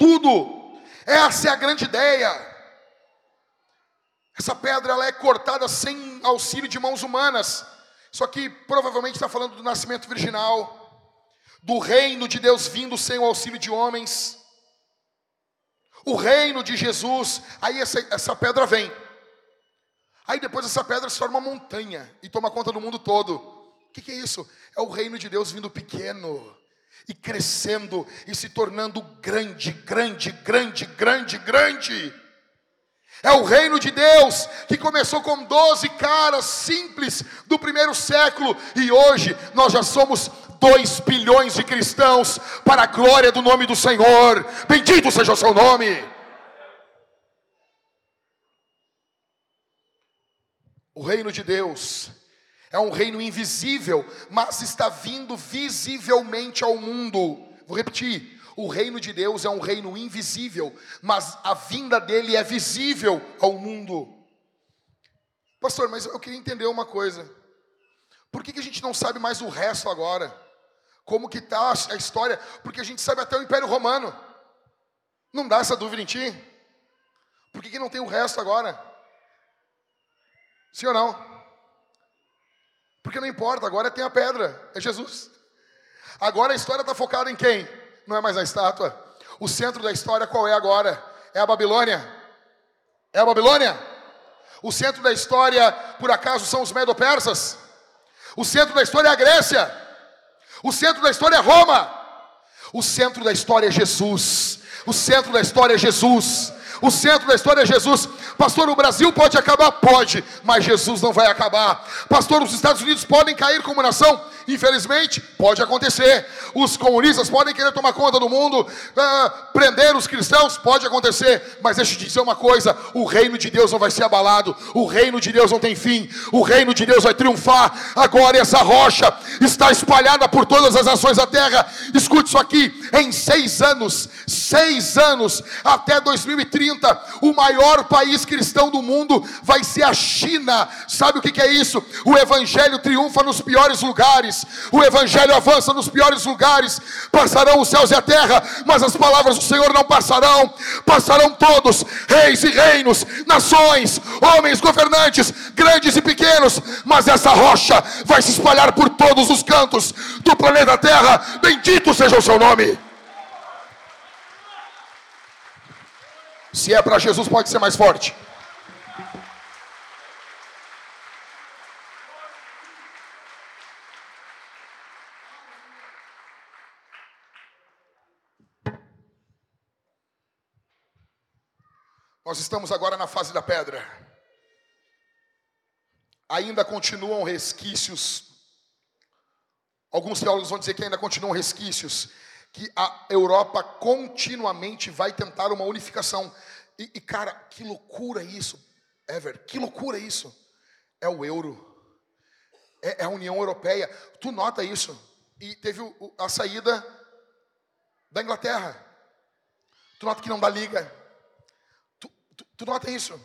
Tudo. Essa é a grande ideia. Essa pedra ela é cortada sem auxílio de mãos humanas. Isso aqui provavelmente está falando do nascimento virginal, do reino de Deus vindo sem o auxílio de homens. O reino de Jesus, aí essa, essa pedra vem. Aí depois essa pedra se torna uma montanha e toma conta do mundo todo. O que, que é isso? É o reino de Deus vindo pequeno e crescendo e se tornando grande, grande, grande, grande, grande. É o reino de Deus que começou com 12 caras simples do primeiro século e hoje nós já somos 2 bilhões de cristãos para a glória do nome do Senhor. Bendito seja o seu nome. O reino de Deus é um reino invisível, mas está vindo visivelmente ao mundo. Vou repetir: o reino de Deus é um reino invisível, mas a vinda dele é visível ao mundo. Pastor, mas eu queria entender uma coisa. Por que, que a gente não sabe mais o resto agora? Como que está a história? Porque a gente sabe até o Império Romano. Não dá essa dúvida em ti? Por que, que não tem o resto agora? Sim ou não? Porque não importa, agora tem a pedra, é Jesus. Agora a história está focada em quem? Não é mais a estátua. O centro da história qual é agora? É a Babilônia. É a Babilônia? O centro da história, por acaso, são os medo-persas? O centro da história é a Grécia. O centro da história é Roma. O centro da história é Jesus. O centro da história é Jesus. O centro da história é Jesus. Pastor, o Brasil pode acabar? Pode, mas Jesus não vai acabar. Pastor, os Estados Unidos podem cair como nação? Infelizmente, pode acontecer. Os comunistas podem querer tomar conta do mundo, uh, prender os cristãos, pode acontecer. Mas deixa eu te dizer uma coisa: o reino de Deus não vai ser abalado, o reino de Deus não tem fim, o reino de Deus vai triunfar. Agora, essa rocha está espalhada por todas as nações da terra. Escute isso aqui: em seis anos, seis anos, até 2030, o maior país cristão do mundo vai ser a China. Sabe o que é isso? O evangelho triunfa nos piores lugares o evangelho avança nos piores lugares, passarão os céus e a terra, mas as palavras do Senhor não passarão, passarão todos, reis e reinos, nações, homens, governantes, grandes e pequenos, mas essa rocha vai se espalhar por todos os cantos do planeta Terra, bendito seja o seu nome. Se é para Jesus, pode ser mais forte. Nós estamos agora na fase da pedra. Ainda continuam resquícios. Alguns teólogos vão dizer que ainda continuam resquícios, que a Europa continuamente vai tentar uma unificação. E, e cara, que loucura isso, Ever, que loucura isso. É o euro, é, é a União Europeia. Tu nota isso? E teve o, a saída da Inglaterra. Tu nota que não dá liga. Tu, tu, tu nota isso?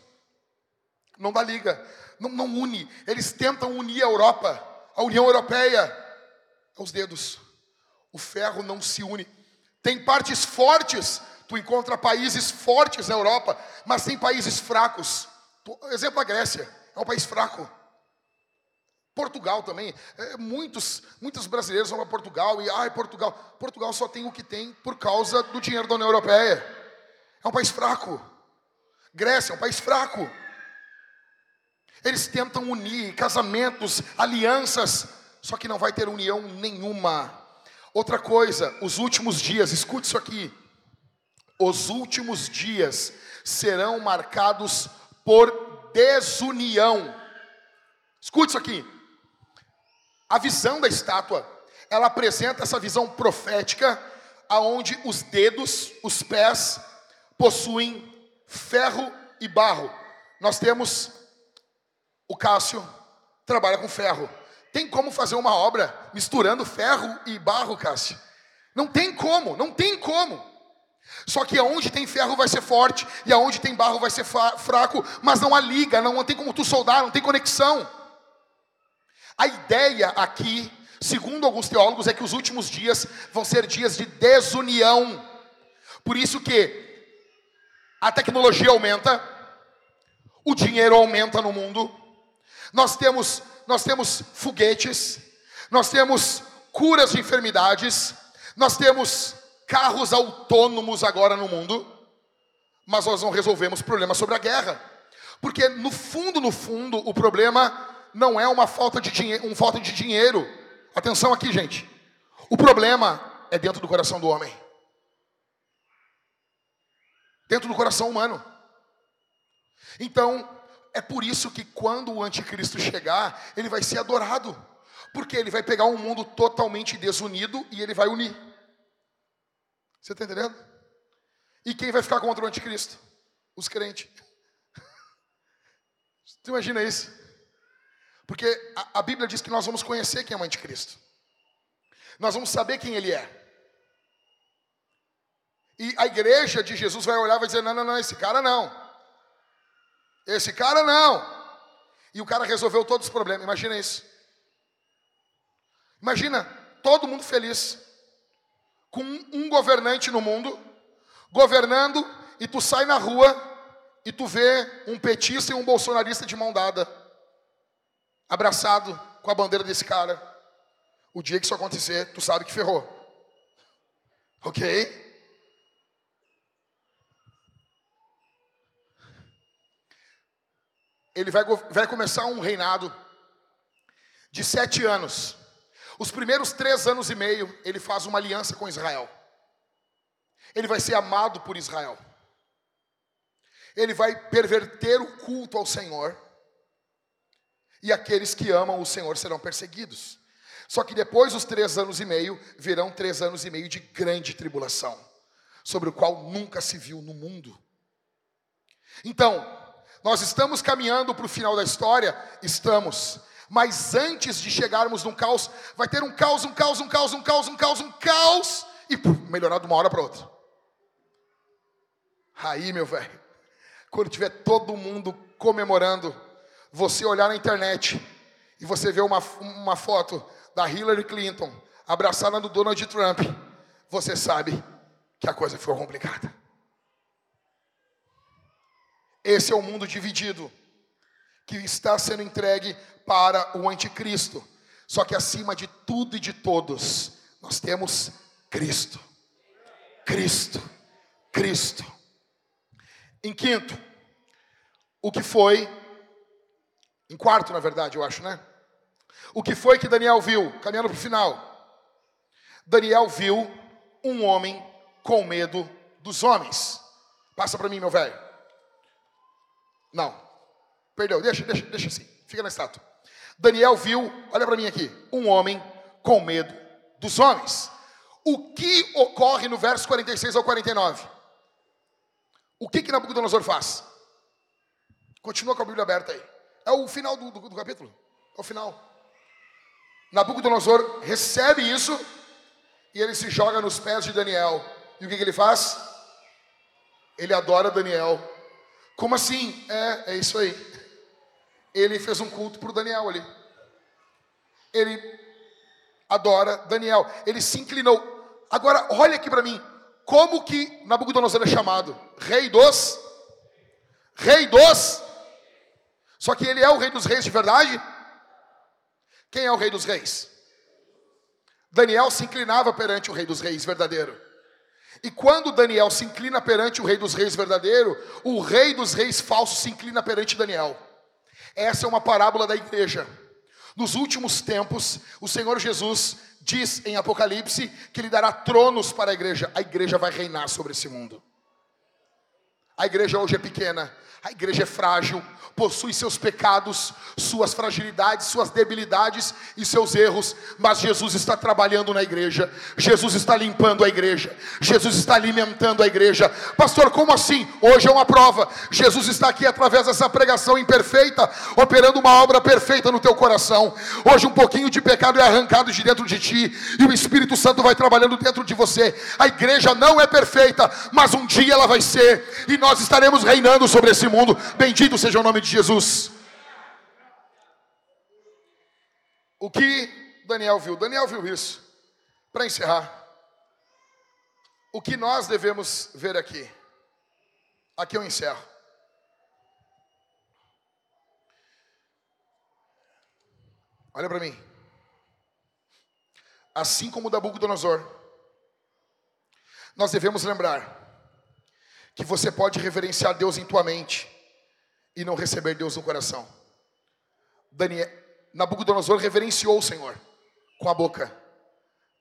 Não dá liga. Não, não une. Eles tentam unir a Europa, a União Europeia, aos dedos. O ferro não se une. Tem partes fortes. Tu encontra países fortes na Europa, mas tem países fracos. Exemplo a Grécia, é um país fraco. Portugal também. É, muitos, muitos brasileiros vão para Portugal e, ai, Portugal. Portugal só tem o que tem por causa do dinheiro da União Europeia. É um país fraco. Grécia é um país fraco. Eles tentam unir casamentos, alianças, só que não vai ter união nenhuma. Outra coisa, os últimos dias, escute isso aqui. Os últimos dias serão marcados por desunião. Escute isso aqui. A visão da estátua, ela apresenta essa visão profética, aonde os dedos, os pés, possuem ferro e barro. Nós temos o Cássio trabalha com ferro. Tem como fazer uma obra misturando ferro e barro, Cássio? Não tem como, não tem como. Só que aonde tem ferro vai ser forte e aonde tem barro vai ser fraco, mas não há liga, não tem como tu soldar, não tem conexão. A ideia aqui, segundo alguns teólogos, é que os últimos dias vão ser dias de desunião. Por isso que a tecnologia aumenta, o dinheiro aumenta no mundo. Nós temos nós temos foguetes, nós temos curas de enfermidades, nós temos carros autônomos agora no mundo, mas nós não resolvemos problemas sobre a guerra. Porque no fundo, no fundo, o problema não é uma falta de dinheiro, um falta de dinheiro. Atenção aqui, gente. O problema é dentro do coração do homem. Dentro do coração humano. Então, é por isso que quando o anticristo chegar, ele vai ser adorado. Porque ele vai pegar um mundo totalmente desunido e ele vai unir. Você está entendendo? E quem vai ficar contra o anticristo? Os crentes. Você imagina isso? Porque a, a Bíblia diz que nós vamos conhecer quem é o anticristo. Nós vamos saber quem ele é. E a igreja de Jesus vai olhar e vai dizer: não, não, não, esse cara não. Esse cara não. E o cara resolveu todos os problemas. Imagina isso. Imagina todo mundo feliz. Com um governante no mundo, governando, e tu sai na rua e tu vê um petista e um bolsonarista de mão dada abraçado com a bandeira desse cara. O dia que isso acontecer, tu sabe que ferrou. Ok? Ele vai, vai começar um reinado de sete anos. Os primeiros três anos e meio, ele faz uma aliança com Israel. Ele vai ser amado por Israel. Ele vai perverter o culto ao Senhor e aqueles que amam o Senhor serão perseguidos. Só que depois dos três anos e meio, virão três anos e meio de grande tribulação, sobre o qual nunca se viu no mundo. Então, nós estamos caminhando para o final da história? Estamos. Mas antes de chegarmos num caos, vai ter um caos, um caos, um caos, um caos, um caos, um caos, e puf, melhorar de uma hora para outra. Aí, meu velho, quando tiver todo mundo comemorando, você olhar na internet e você ver uma, uma foto da Hillary Clinton abraçada do Donald Trump, você sabe que a coisa ficou complicada. Esse é o mundo dividido que está sendo entregue para o anticristo. Só que acima de tudo e de todos, nós temos Cristo. Cristo. Cristo. Em quinto, o que foi em quarto, na verdade, eu acho, né? O que foi que Daniel viu? Caminhando para o final. Daniel viu um homem com medo dos homens. Passa para mim, meu velho. Não. Perdeu, deixa, deixa, deixa assim. Fica na estátua. Daniel viu, olha para mim aqui, um homem com medo dos homens. O que ocorre no verso 46 ao 49? O que que Nabucodonosor faz? Continua com a Bíblia aberta aí. É o final do, do, do capítulo. É o final. Nabucodonosor recebe isso e ele se joga nos pés de Daniel. E o que, que ele faz? Ele adora Daniel. Como assim? É, é isso aí. Ele fez um culto para o Daniel ali. Ele adora Daniel. Ele se inclinou. Agora, olha aqui para mim. Como que Nabucodonosor é chamado? Rei dos? Rei dos? Só que ele é o rei dos reis de verdade? Quem é o rei dos reis? Daniel se inclinava perante o rei dos reis verdadeiro. E quando Daniel se inclina perante o rei dos reis verdadeiro, o rei dos reis falso se inclina perante Daniel. Essa é uma parábola da igreja. Nos últimos tempos, o Senhor Jesus diz em Apocalipse que ele dará tronos para a igreja. A igreja vai reinar sobre esse mundo. A igreja hoje é pequena, a igreja é frágil, possui seus pecados, suas fragilidades, suas debilidades e seus erros, mas Jesus está trabalhando na igreja, Jesus está limpando a igreja, Jesus está alimentando a igreja. Pastor, como assim? Hoje é uma prova. Jesus está aqui através dessa pregação imperfeita, operando uma obra perfeita no teu coração. Hoje um pouquinho de pecado é arrancado de dentro de ti e o Espírito Santo vai trabalhando dentro de você. A igreja não é perfeita, mas um dia ela vai ser e nós estaremos reinando sobre esse mundo. Bendito seja o nome de de Jesus. O que Daniel viu? Daniel viu isso. Para encerrar, o que nós devemos ver aqui? Aqui eu encerro. Olha para mim. Assim como Nabucodonosor, nós devemos lembrar que você pode reverenciar Deus em tua mente, e não receber Deus no coração. Daniel, Nabucodonosor reverenciou o Senhor com a boca,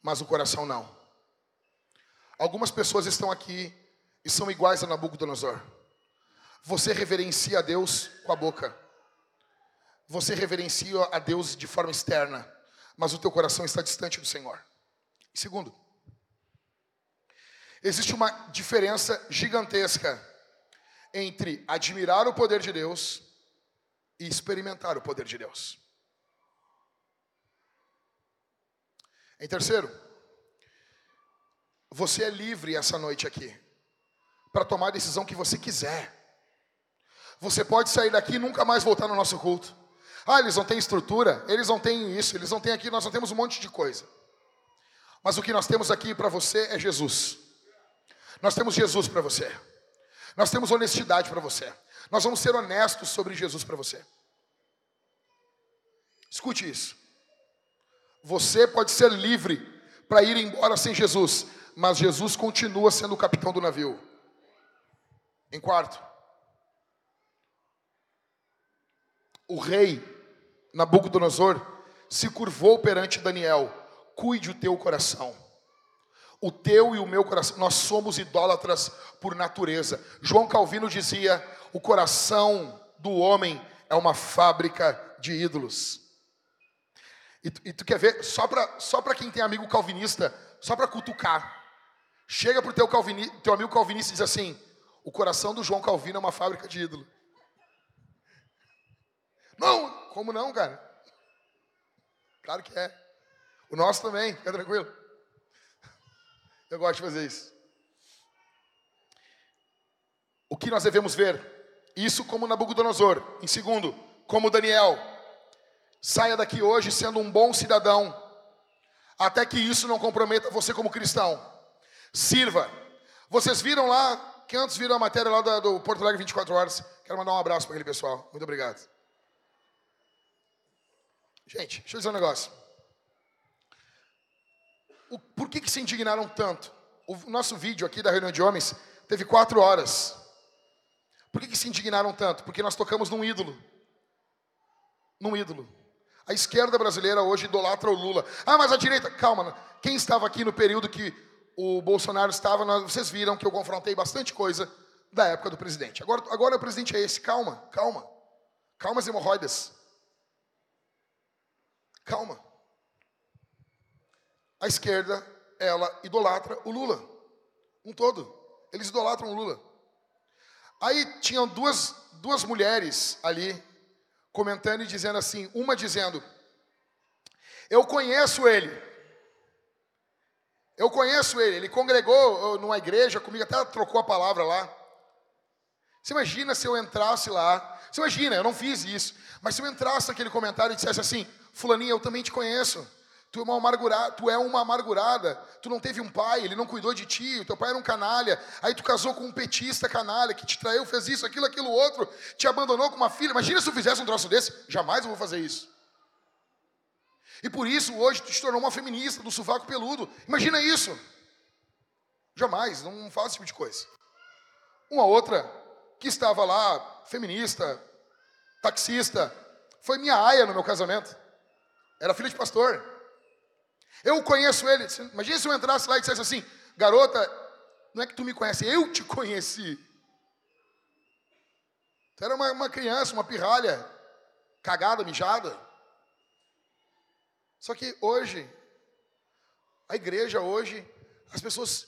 mas o coração não. Algumas pessoas estão aqui e são iguais a Nabucodonosor. Você reverencia a Deus com a boca. Você reverencia a Deus de forma externa, mas o teu coração está distante do Senhor. segundo, existe uma diferença gigantesca entre admirar o poder de Deus e experimentar o poder de Deus. Em terceiro, você é livre essa noite aqui para tomar a decisão que você quiser. Você pode sair daqui e nunca mais voltar no nosso culto. Ah, eles não têm estrutura, eles não têm isso, eles não têm aqui, nós não temos um monte de coisa. Mas o que nós temos aqui para você é Jesus. Nós temos Jesus para você. Nós temos honestidade para você. Nós vamos ser honestos sobre Jesus para você. Escute isso. Você pode ser livre para ir embora sem Jesus, mas Jesus continua sendo o capitão do navio. Em quarto, o rei Nabucodonosor se curvou perante Daniel: cuide o teu coração o teu e o meu coração, nós somos idólatras por natureza. João Calvino dizia: o coração do homem é uma fábrica de ídolos. E, e tu quer ver, só para só quem tem amigo calvinista, só para cutucar, chega para o teu, teu amigo calvinista e diz assim: o coração do João Calvino é uma fábrica de ídolo. Não, como não, cara? Claro que é. O nosso também, fica tranquilo. Eu gosto de fazer isso. O que nós devemos ver? Isso como Nabucodonosor. Em segundo, como Daniel. Saia daqui hoje sendo um bom cidadão, até que isso não comprometa você como cristão. Sirva. Vocês viram lá, quem antes viram a matéria lá do Porto Alegre 24 horas? Quero mandar um abraço para aquele pessoal. Muito obrigado. Gente, deixa eu dizer um negócio o, por que, que se indignaram tanto? O nosso vídeo aqui da reunião de homens teve quatro horas. Por que, que se indignaram tanto? Porque nós tocamos num ídolo. Num ídolo. A esquerda brasileira hoje idolatra o Lula. Ah, mas a direita. Calma, quem estava aqui no período que o Bolsonaro estava, nós, vocês viram que eu confrontei bastante coisa da época do presidente. Agora, agora o presidente é esse. Calma, calma. Calma as hemorroidas. Calma. A esquerda, ela idolatra o Lula. Um todo. Eles idolatram o Lula. Aí tinham duas, duas mulheres ali comentando e dizendo assim, uma dizendo: Eu conheço ele. Eu conheço ele, ele congregou numa igreja comigo, até trocou a palavra lá. Você imagina se eu entrasse lá, você imagina, eu não fiz isso, mas se eu entrasse naquele comentário e dissesse assim, fulaninha, eu também te conheço, tu é uma amargurada, tu é uma amargurada, tu não teve um pai, ele não cuidou de ti, teu pai era um canalha, aí tu casou com um petista canalha, que te traiu, fez isso, aquilo, aquilo, outro, te abandonou com uma filha, imagina se eu fizesse um troço desse, jamais eu vou fazer isso. E por isso hoje tu te tornou uma feminista do sovaco peludo. Imagina isso. Jamais, não faço esse tipo de coisa. Uma outra que estava lá, feminista, taxista, foi minha aia no meu casamento. Era filha de pastor. Eu conheço ele. Imagina se eu entrasse lá e dissesse assim: garota, não é que tu me conhece, eu te conheci. Tu era uma, uma criança, uma pirralha, cagada, mijada. Só que hoje, a igreja hoje, as pessoas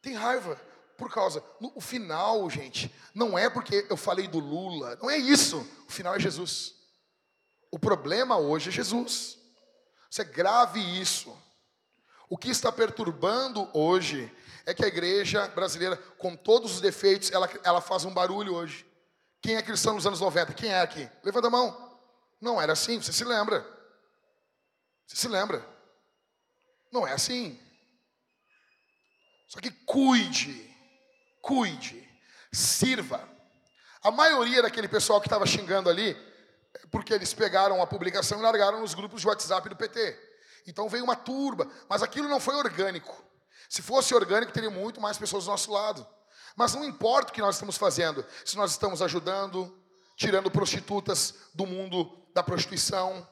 têm raiva por causa. No, o final, gente, não é porque eu falei do Lula, não é isso. O final é Jesus. O problema hoje é Jesus. Você grave isso. O que está perturbando hoje é que a igreja brasileira, com todos os defeitos, ela, ela faz um barulho hoje. Quem é cristão nos anos 90? Quem é aqui? Levanta a mão. Não era assim, você se lembra. Você se lembra? Não é assim. Só que cuide, cuide, sirva. A maioria daquele pessoal que estava xingando ali, é porque eles pegaram a publicação e largaram nos grupos de WhatsApp do PT. Então veio uma turba, mas aquilo não foi orgânico. Se fosse orgânico, teria muito mais pessoas do nosso lado. Mas não importa o que nós estamos fazendo, se nós estamos ajudando, tirando prostitutas do mundo da prostituição,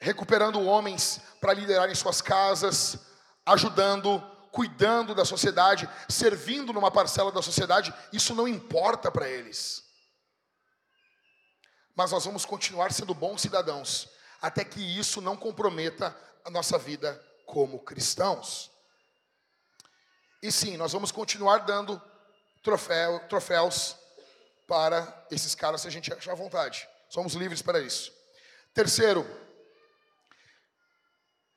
recuperando homens para liderarem suas casas, ajudando, cuidando da sociedade, servindo numa parcela da sociedade, isso não importa para eles. Mas nós vamos continuar sendo bons cidadãos, até que isso não comprometa a nossa vida como cristãos. E sim, nós vamos continuar dando troféu, troféus para esses caras se a gente achar vontade. Somos livres para isso. Terceiro,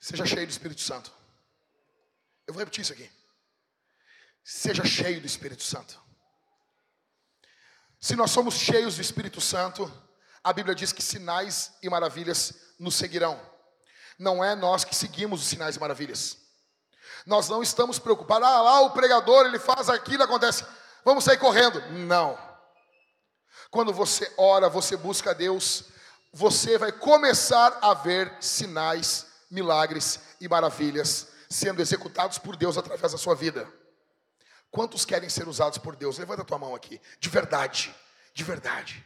Seja cheio do Espírito Santo. Eu vou repetir isso aqui. Seja cheio do Espírito Santo. Se nós somos cheios do Espírito Santo, a Bíblia diz que sinais e maravilhas nos seguirão. Não é nós que seguimos os sinais e maravilhas. Nós não estamos preocupados. Ah, lá o pregador, ele faz aquilo, acontece. Vamos sair correndo. Não. Quando você ora, você busca Deus, você vai começar a ver sinais milagres e maravilhas sendo executados por Deus através da sua vida. Quantos querem ser usados por Deus? Levanta a tua mão aqui. De verdade, de verdade.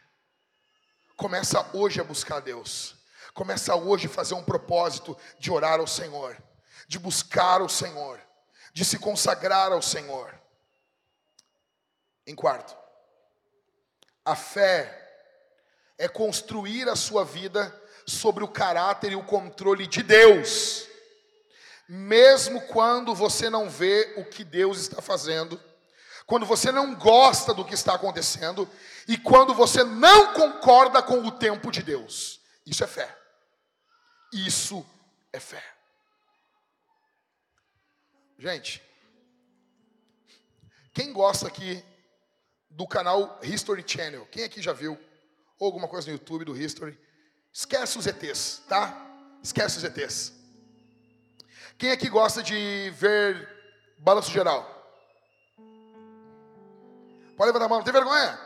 Começa hoje a buscar Deus. Começa hoje a fazer um propósito de orar ao Senhor, de buscar o Senhor, de se consagrar ao Senhor. Em quarto, a fé é construir a sua vida sobre o caráter e o controle de Deus, mesmo quando você não vê o que Deus está fazendo, quando você não gosta do que está acontecendo e quando você não concorda com o tempo de Deus. Isso é fé. Isso é fé. Gente, quem gosta aqui do canal History Channel? Quem aqui já viu? Ou alguma coisa no YouTube do History? Esquece os ETs, tá? Esquece os ETs. Quem aqui gosta de ver balanço geral? Pode levantar a mão. Não tem vergonha?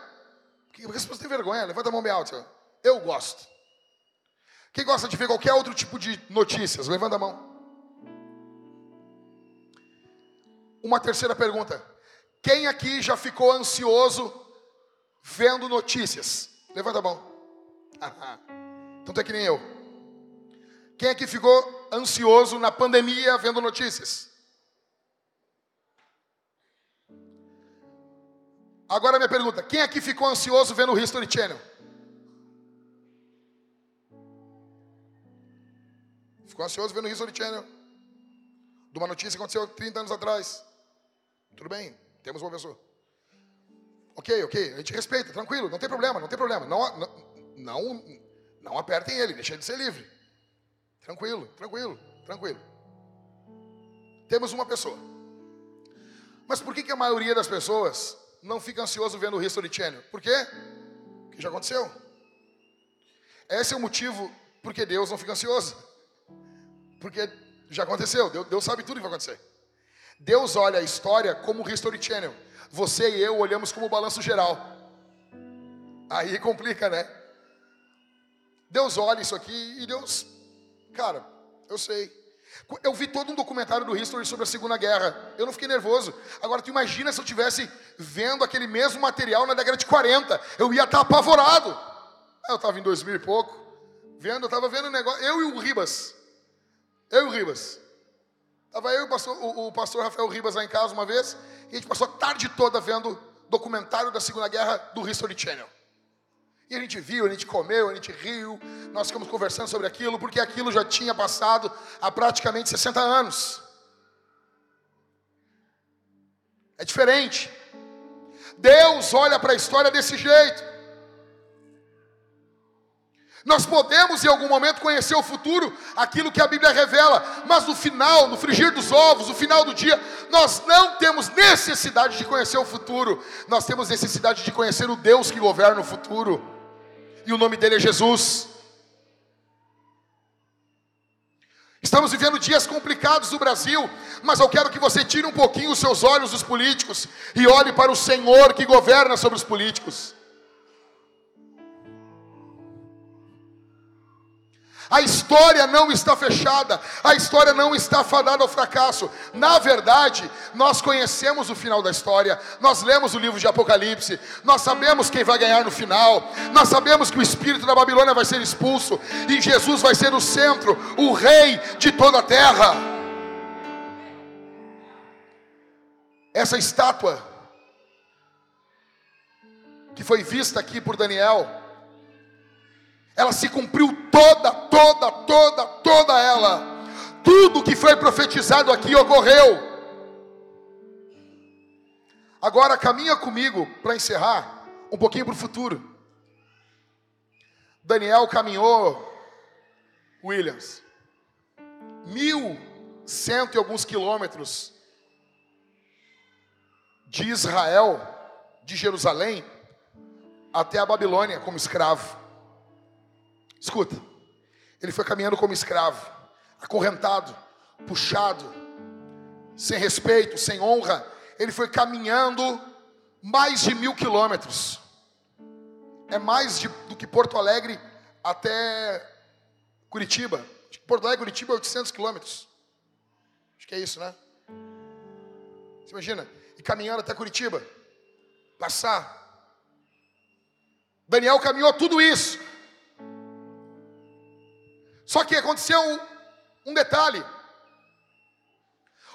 Por que você tem vergonha? Levanta a mão bem alta. Eu gosto. Quem gosta de ver qualquer outro tipo de notícias? Levanta a mão. Uma terceira pergunta. Quem aqui já ficou ansioso vendo notícias? Levanta a mão. Então tu é que nem eu. Quem aqui ficou ansioso na pandemia vendo notícias? Agora minha pergunta: quem aqui ficou ansioso vendo o History Channel? Ficou ansioso vendo o History Channel? De uma notícia que aconteceu 30 anos atrás. Tudo bem, temos uma pessoa. Ok, ok, a gente respeita, tranquilo, não tem problema, não tem problema. Não, não, não, apertem ele, deixa ele ser livre. Tranquilo, tranquilo, tranquilo. Temos uma pessoa. Mas por que, que a maioria das pessoas não fica ansioso vendo o History Channel? Por quê? Porque já aconteceu. Esse é o motivo porque Deus não fica ansioso. Porque já aconteceu, Deus, Deus sabe tudo que vai acontecer. Deus olha a história como o History Channel. Você e eu olhamos como o balanço geral. Aí complica, né? Deus olha isso aqui e Deus, cara, eu sei. Eu vi todo um documentário do History sobre a Segunda Guerra. Eu não fiquei nervoso. Agora, tu imagina se eu tivesse vendo aquele mesmo material na década de 40. Eu ia estar apavorado. Eu estava em 2000 e pouco. Vendo, eu estava vendo o negócio. Eu e o Ribas. Eu e o Ribas. Estava eu e o pastor, o, o pastor Rafael Ribas lá em casa uma vez. E a gente passou a tarde toda vendo documentário da Segunda Guerra do History Channel. E a gente viu, a gente comeu, a gente riu, nós ficamos conversando sobre aquilo, porque aquilo já tinha passado há praticamente 60 anos. É diferente. Deus olha para a história desse jeito. Nós podemos em algum momento conhecer o futuro, aquilo que a Bíblia revela, mas no final, no frigir dos ovos, no final do dia, nós não temos necessidade de conhecer o futuro, nós temos necessidade de conhecer o Deus que governa o futuro, e o nome dele é Jesus. Estamos vivendo dias complicados no Brasil, mas eu quero que você tire um pouquinho os seus olhos dos políticos e olhe para o Senhor que governa sobre os políticos. A história não está fechada, a história não está fadada ao fracasso. Na verdade, nós conhecemos o final da história, nós lemos o livro de Apocalipse, nós sabemos quem vai ganhar no final, nós sabemos que o espírito da Babilônia vai ser expulso e Jesus vai ser o centro, o rei de toda a terra. Essa estátua que foi vista aqui por Daniel, ela se cumpriu toda, toda, toda, toda ela. Tudo que foi profetizado aqui ocorreu. Agora caminha comigo para encerrar um pouquinho para o futuro. Daniel caminhou, Williams, mil cento e alguns quilômetros de Israel, de Jerusalém, até a Babilônia como escravo. Escuta, ele foi caminhando como escravo, acorrentado, puxado, sem respeito, sem honra. Ele foi caminhando mais de mil quilômetros. É mais de, do que Porto Alegre até Curitiba. Porto Alegre, Curitiba, 800 quilômetros. Acho que é isso, né? Você imagina? E caminhando até Curitiba. Passar. Daniel caminhou tudo isso. Só que aconteceu um, um detalhe: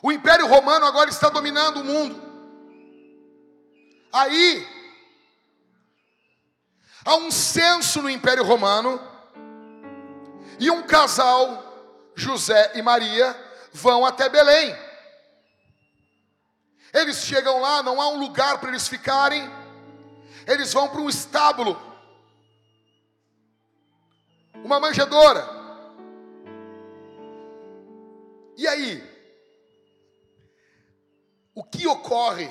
o Império Romano agora está dominando o mundo. Aí, há um censo no Império Romano, e um casal, José e Maria, vão até Belém. Eles chegam lá, não há um lugar para eles ficarem, eles vão para um estábulo, uma manjedoura. E aí? O que ocorre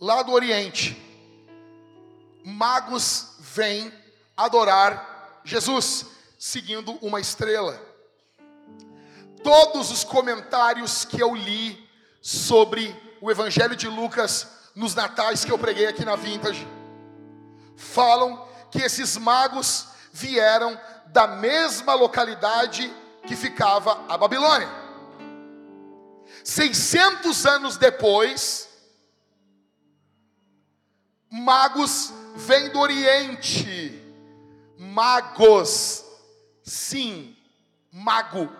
lá do Oriente? Magos vêm adorar Jesus, seguindo uma estrela. Todos os comentários que eu li sobre o Evangelho de Lucas nos natais que eu preguei aqui na Vintage falam que esses magos vieram da mesma localidade que ficava a Babilônia. 600 anos depois, magos vêm do Oriente. Magos, sim, mago,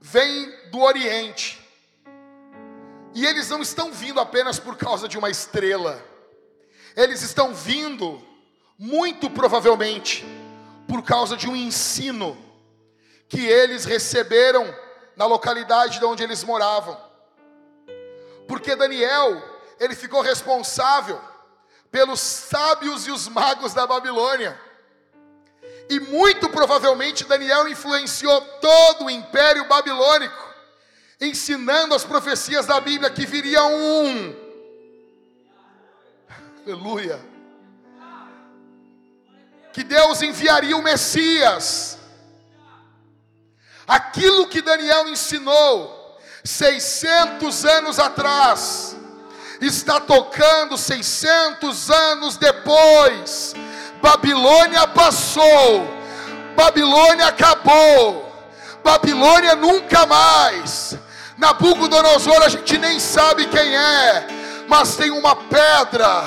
vem do Oriente. E eles não estão vindo apenas por causa de uma estrela, eles estão vindo, muito provavelmente, por causa de um ensino que eles receberam na localidade de onde eles moravam. Porque Daniel, ele ficou responsável pelos sábios e os magos da Babilônia. E muito provavelmente Daniel influenciou todo o império babilônico, ensinando as profecias da Bíblia que viria um. Aleluia. Que Deus enviaria o Messias. Aquilo que Daniel ensinou 600 anos atrás, está tocando 600 anos depois Babilônia passou, Babilônia acabou, Babilônia nunca mais. Nabucodonosor a gente nem sabe quem é, mas tem uma pedra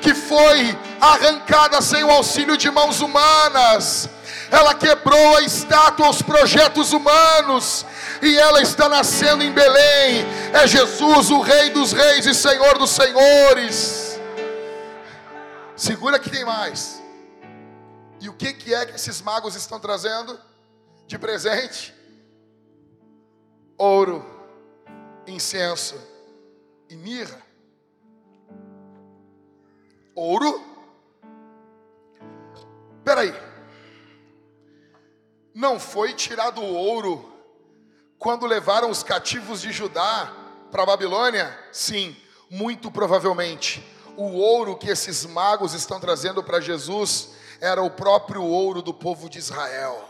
que foi arrancada sem o auxílio de mãos humanas. Ela quebrou a estátua, os projetos humanos, e ela está nascendo em Belém. É Jesus, o Rei dos Reis e Senhor dos Senhores. Segura que tem mais. E o que, que é que esses magos estão trazendo de presente? Ouro, incenso e mirra. Ouro? Peraí. Não foi tirado o ouro quando levaram os cativos de Judá para a Babilônia? Sim, muito provavelmente o ouro que esses magos estão trazendo para Jesus era o próprio ouro do povo de Israel.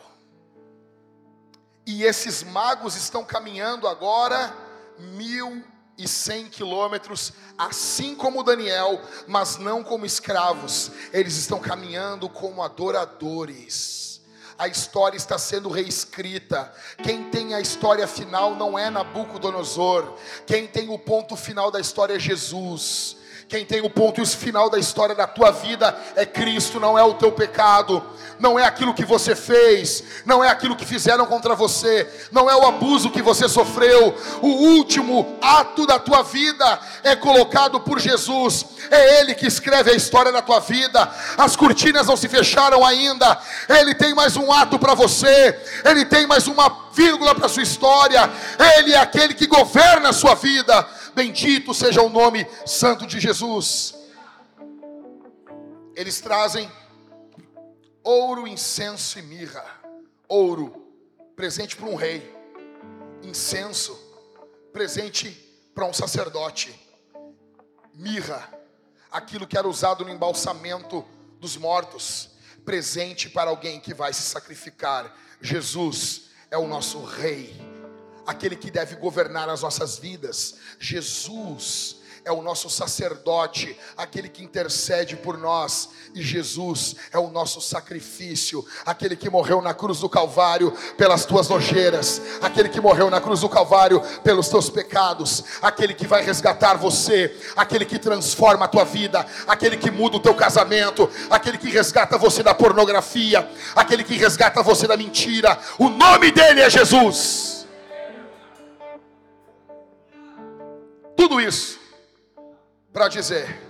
E esses magos estão caminhando agora mil e cem quilômetros, assim como Daniel, mas não como escravos, eles estão caminhando como adoradores. A história está sendo reescrita. Quem tem a história final não é Nabucodonosor. Quem tem o ponto final da história é Jesus. Quem tem o ponto final da história da tua vida é Cristo, não é o teu pecado, não é aquilo que você fez, não é aquilo que fizeram contra você, não é o abuso que você sofreu. O último ato da tua vida é colocado por Jesus, é Ele que escreve a história da tua vida. As cortinas não se fecharam ainda, Ele tem mais um ato para você, Ele tem mais uma vírgula para a sua história, Ele é aquele que governa a sua vida. Bendito seja o nome santo de Jesus. Eles trazem ouro, incenso e mirra. Ouro, presente para um rei. Incenso, presente para um sacerdote. Mirra, aquilo que era usado no embalsamento dos mortos. Presente para alguém que vai se sacrificar. Jesus é o nosso rei aquele que deve governar as nossas vidas. Jesus é o nosso sacerdote, aquele que intercede por nós, e Jesus é o nosso sacrifício, aquele que morreu na cruz do Calvário pelas tuas nojeiras, aquele que morreu na cruz do Calvário pelos teus pecados, aquele que vai resgatar você, aquele que transforma a tua vida, aquele que muda o teu casamento, aquele que resgata você da pornografia, aquele que resgata você da mentira. O nome dele é Jesus. Tudo isso para dizer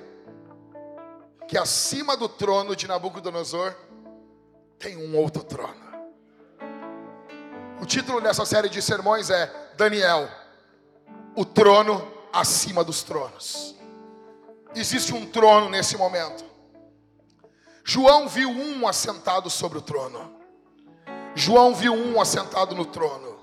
que acima do trono de Nabucodonosor tem um outro trono. O título dessa série de sermões é Daniel, o trono acima dos tronos. Existe um trono nesse momento. João viu um assentado sobre o trono. João viu um assentado no trono.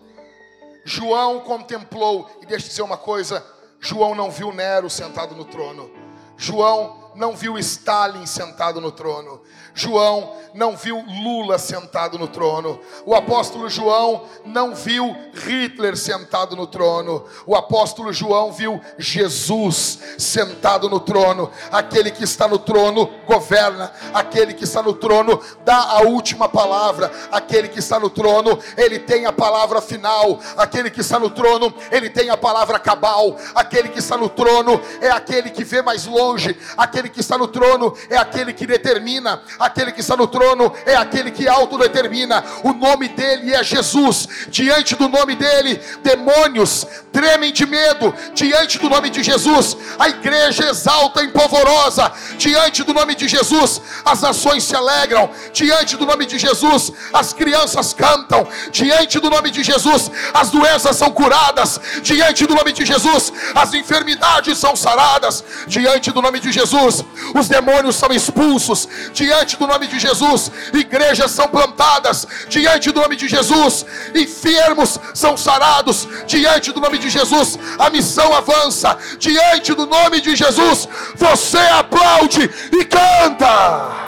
João contemplou, e deixa eu dizer uma coisa: João não viu Nero sentado no trono. João não viu Stalin sentado no trono. João não viu Lula sentado no trono. O apóstolo João não viu Hitler sentado no trono. O apóstolo João viu Jesus sentado no trono. Aquele que está no trono governa. Aquele que está no trono dá a última palavra. Aquele que está no trono, ele tem a palavra final. Aquele que está no trono, ele tem a palavra cabal. Aquele que está no trono é aquele que vê mais longe. Aquele Aquele que está no trono é aquele que determina, aquele que está no trono é aquele que autodetermina. O nome dele é Jesus. Diante do nome dele, demônios tremem de medo. Diante do nome de Jesus, a igreja exalta em polvorosa. Diante do nome de Jesus, as nações se alegram. Diante do nome de Jesus, as crianças cantam. Diante do nome de Jesus, as doenças são curadas. Diante do nome de Jesus, as enfermidades são saradas. Diante do nome de Jesus, os demônios são expulsos. Diante do nome de Jesus, igrejas são plantadas. Diante do nome de Jesus, enfermos são sarados. Diante do nome de Jesus, a missão avança. Diante do nome de Jesus, você aplaude e canta.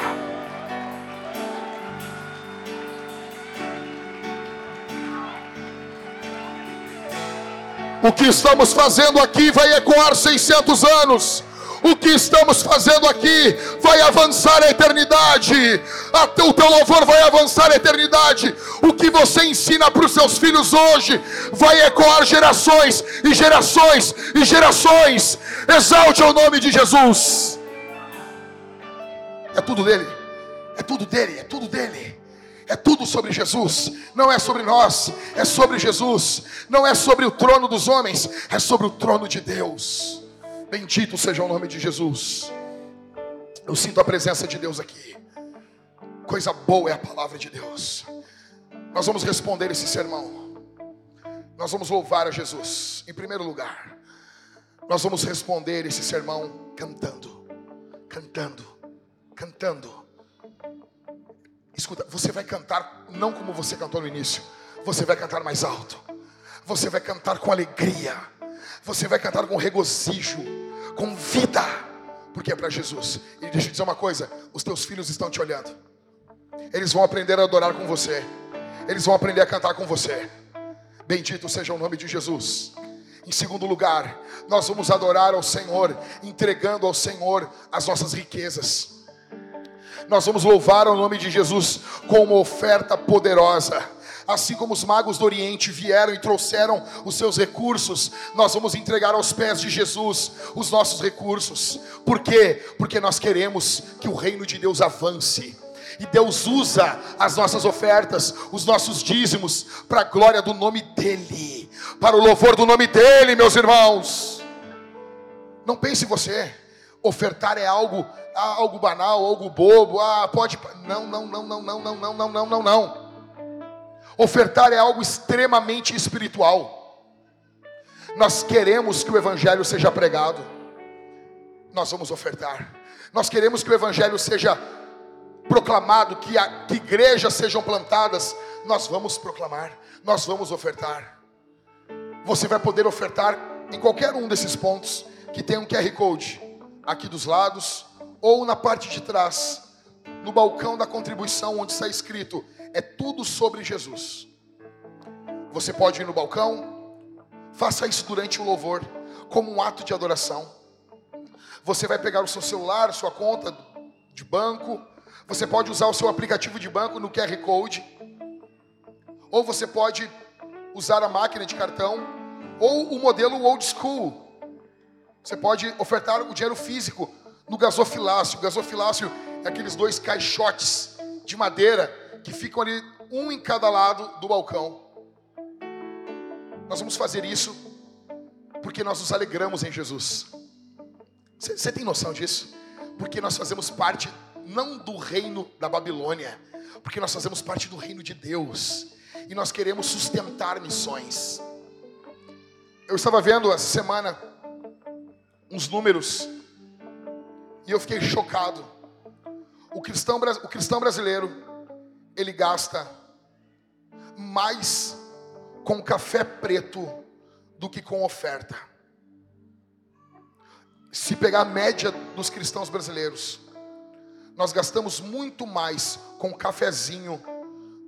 O que estamos fazendo aqui vai ecoar 600 anos. O que estamos fazendo aqui vai avançar a eternidade. Até o teu louvor vai avançar a eternidade. O que você ensina para os seus filhos hoje vai ecoar gerações e gerações e gerações. Exalte o nome de Jesus. É tudo dele. É tudo dele, é tudo dele. É tudo sobre Jesus, não é sobre nós, é sobre Jesus, não é sobre o trono dos homens, é sobre o trono de Deus. Bendito seja o nome de Jesus. Eu sinto a presença de Deus aqui. Coisa boa é a palavra de Deus. Nós vamos responder esse sermão. Nós vamos louvar a Jesus, em primeiro lugar. Nós vamos responder esse sermão cantando, cantando, cantando. Escuta, você vai cantar não como você cantou no início, você vai cantar mais alto, você vai cantar com alegria, você vai cantar com regozijo, com vida, porque é para Jesus. E deixa eu dizer uma coisa: os teus filhos estão te olhando, eles vão aprender a adorar com você, eles vão aprender a cantar com você. Bendito seja o nome de Jesus. Em segundo lugar, nós vamos adorar ao Senhor, entregando ao Senhor as nossas riquezas. Nós vamos louvar o nome de Jesus com uma oferta poderosa. Assim como os magos do Oriente vieram e trouxeram os seus recursos, nós vamos entregar aos pés de Jesus os nossos recursos. Por quê? Porque nós queremos que o reino de Deus avance. E Deus usa as nossas ofertas, os nossos dízimos, para a glória do nome dEle, para o louvor do nome dEle, meus irmãos. Não pense você, ofertar é algo ah, algo banal, algo bobo, ah, pode. Não, não, não, não, não, não, não, não, não, não, não. Ofertar é algo extremamente espiritual. Nós queremos que o Evangelho seja pregado, nós vamos ofertar. Nós queremos que o Evangelho seja proclamado, que, a, que igrejas sejam plantadas, nós vamos proclamar, nós vamos ofertar. Você vai poder ofertar em qualquer um desses pontos que tem um QR Code aqui dos lados, ou na parte de trás, no balcão da contribuição, onde está escrito: é tudo sobre Jesus. Você pode ir no balcão, faça isso durante o louvor, como um ato de adoração. Você vai pegar o seu celular, sua conta de banco, você pode usar o seu aplicativo de banco no QR Code, ou você pode usar a máquina de cartão, ou o modelo old school. Você pode ofertar o dinheiro físico no gasofilácio. O gasofilácio é aqueles dois caixotes de madeira que ficam ali, um em cada lado do balcão. Nós vamos fazer isso porque nós nos alegramos em Jesus. Você tem noção disso? Porque nós fazemos parte não do reino da Babilônia, porque nós fazemos parte do reino de Deus e nós queremos sustentar missões. Eu estava vendo essa semana uns números e eu fiquei chocado. O cristão, o cristão brasileiro, ele gasta mais com café preto do que com oferta. Se pegar a média dos cristãos brasileiros, nós gastamos muito mais com cafezinho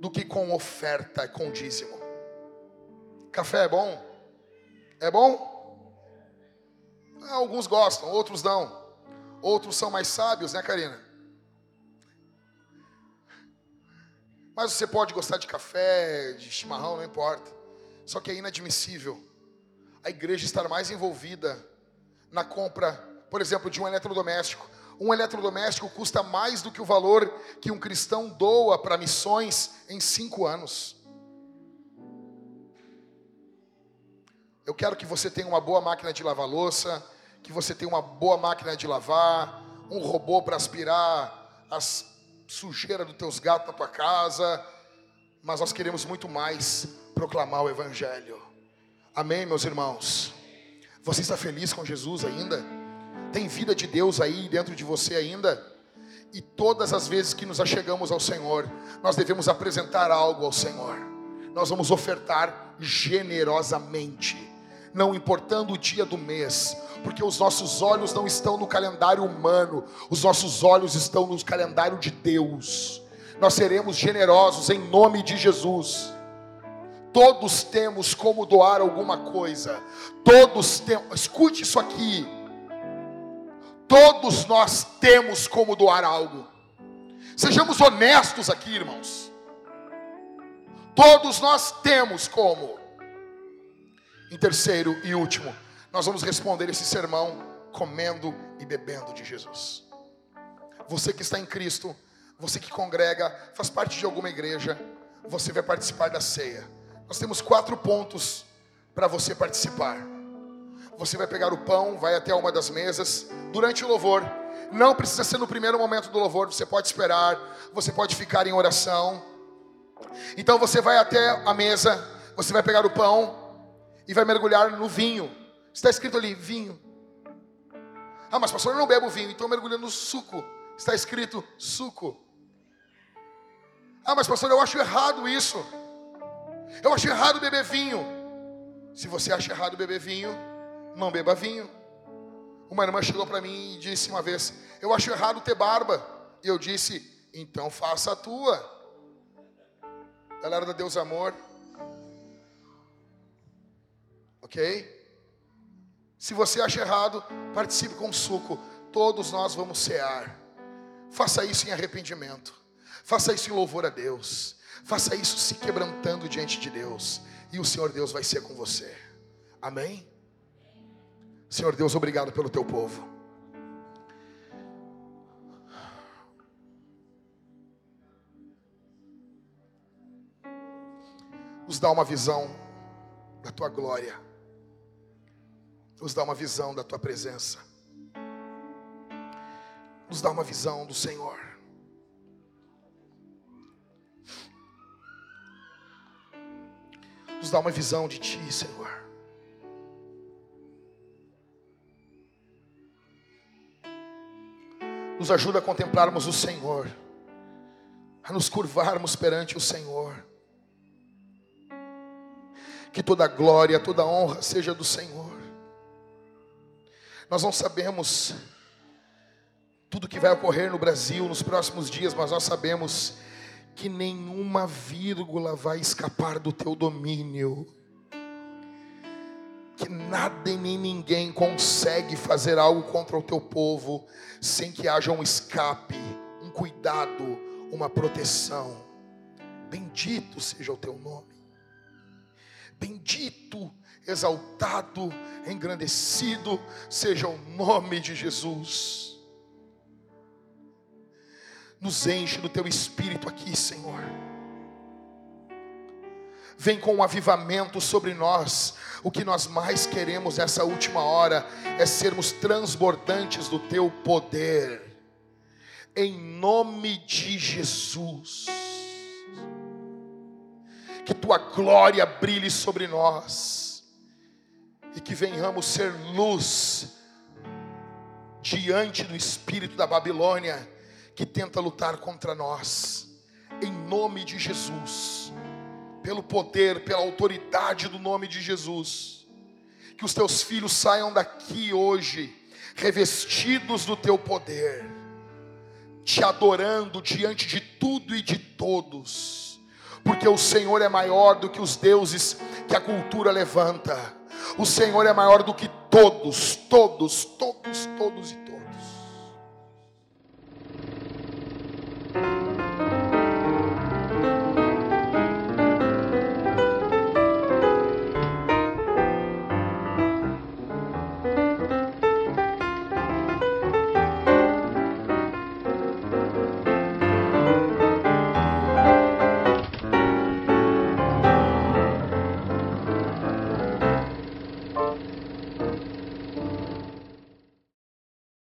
do que com oferta e com dízimo. Café é bom? É bom? Alguns gostam, outros não. Outros são mais sábios, né, Karina? Mas você pode gostar de café, de chimarrão, não importa. Só que é inadmissível a igreja estar mais envolvida na compra, por exemplo, de um eletrodoméstico Um eletrodoméstico custa mais do que o valor que um cristão doa para missões em cinco anos. Eu quero que você tenha uma boa máquina de lavar louça, que você tenha uma boa máquina de lavar, um robô para aspirar as sujeiras dos teus gatos na tua casa, mas nós queremos muito mais proclamar o Evangelho. Amém, meus irmãos? Você está feliz com Jesus ainda? Tem vida de Deus aí dentro de você ainda? E todas as vezes que nos achegamos ao Senhor, nós devemos apresentar algo ao Senhor. Nós vamos ofertar generosamente, não importando o dia do mês, porque os nossos olhos não estão no calendário humano, os nossos olhos estão no calendário de Deus. Nós seremos generosos em nome de Jesus. Todos temos como doar alguma coisa. Todos temos, escute isso aqui. Todos nós temos como doar algo. Sejamos honestos aqui, irmãos. Todos nós temos como. Em terceiro e último, nós vamos responder esse sermão comendo e bebendo de Jesus. Você que está em Cristo, você que congrega, faz parte de alguma igreja, você vai participar da ceia. Nós temos quatro pontos para você participar. Você vai pegar o pão, vai até uma das mesas, durante o louvor. Não precisa ser no primeiro momento do louvor, você pode esperar, você pode ficar em oração. Então você vai até a mesa, você vai pegar o pão e vai mergulhar no vinho. Está escrito ali, vinho. Ah, mas pastor, eu não bebo vinho, então mergulhando no suco. Está escrito suco. Ah, mas pastor, eu acho errado isso. Eu acho errado beber vinho. Se você acha errado beber vinho, não beba vinho. Uma irmã chegou para mim e disse uma vez: Eu acho errado ter barba. E eu disse: Então faça a tua. Galera da Deus Amor. Ok? Se você acha errado, participe com suco. Todos nós vamos cear. Faça isso em arrependimento. Faça isso em louvor a Deus. Faça isso se quebrantando diante de Deus. E o Senhor Deus vai ser com você. Amém? Senhor Deus, obrigado pelo teu povo. Nos dá uma visão da tua glória nos dá uma visão da tua presença, nos dá uma visão do Senhor. Nos dá uma visão de Ti, Senhor. Nos ajuda a contemplarmos o Senhor, a nos curvarmos perante o Senhor. Que toda glória, toda honra seja do Senhor. Nós não sabemos tudo que vai ocorrer no Brasil nos próximos dias, mas nós sabemos que nenhuma vírgula vai escapar do teu domínio. Que nada e nem ninguém consegue fazer algo contra o teu povo sem que haja um escape, um cuidado, uma proteção. Bendito seja o teu nome. Bendito exaltado, engrandecido seja o nome de Jesus. Nos enche do teu espírito aqui, Senhor. Vem com um avivamento sobre nós. O que nós mais queremos nessa última hora é sermos transbordantes do teu poder. Em nome de Jesus. Que tua glória brilhe sobre nós e que venhamos ser luz diante do espírito da Babilônia que tenta lutar contra nós, em nome de Jesus, pelo poder, pela autoridade do nome de Jesus, que os teus filhos saiam daqui hoje, revestidos do teu poder, te adorando diante de tudo e de todos, porque o Senhor é maior do que os deuses que a cultura levanta o Senhor é maior do que todos, todos, todos, todos e todos.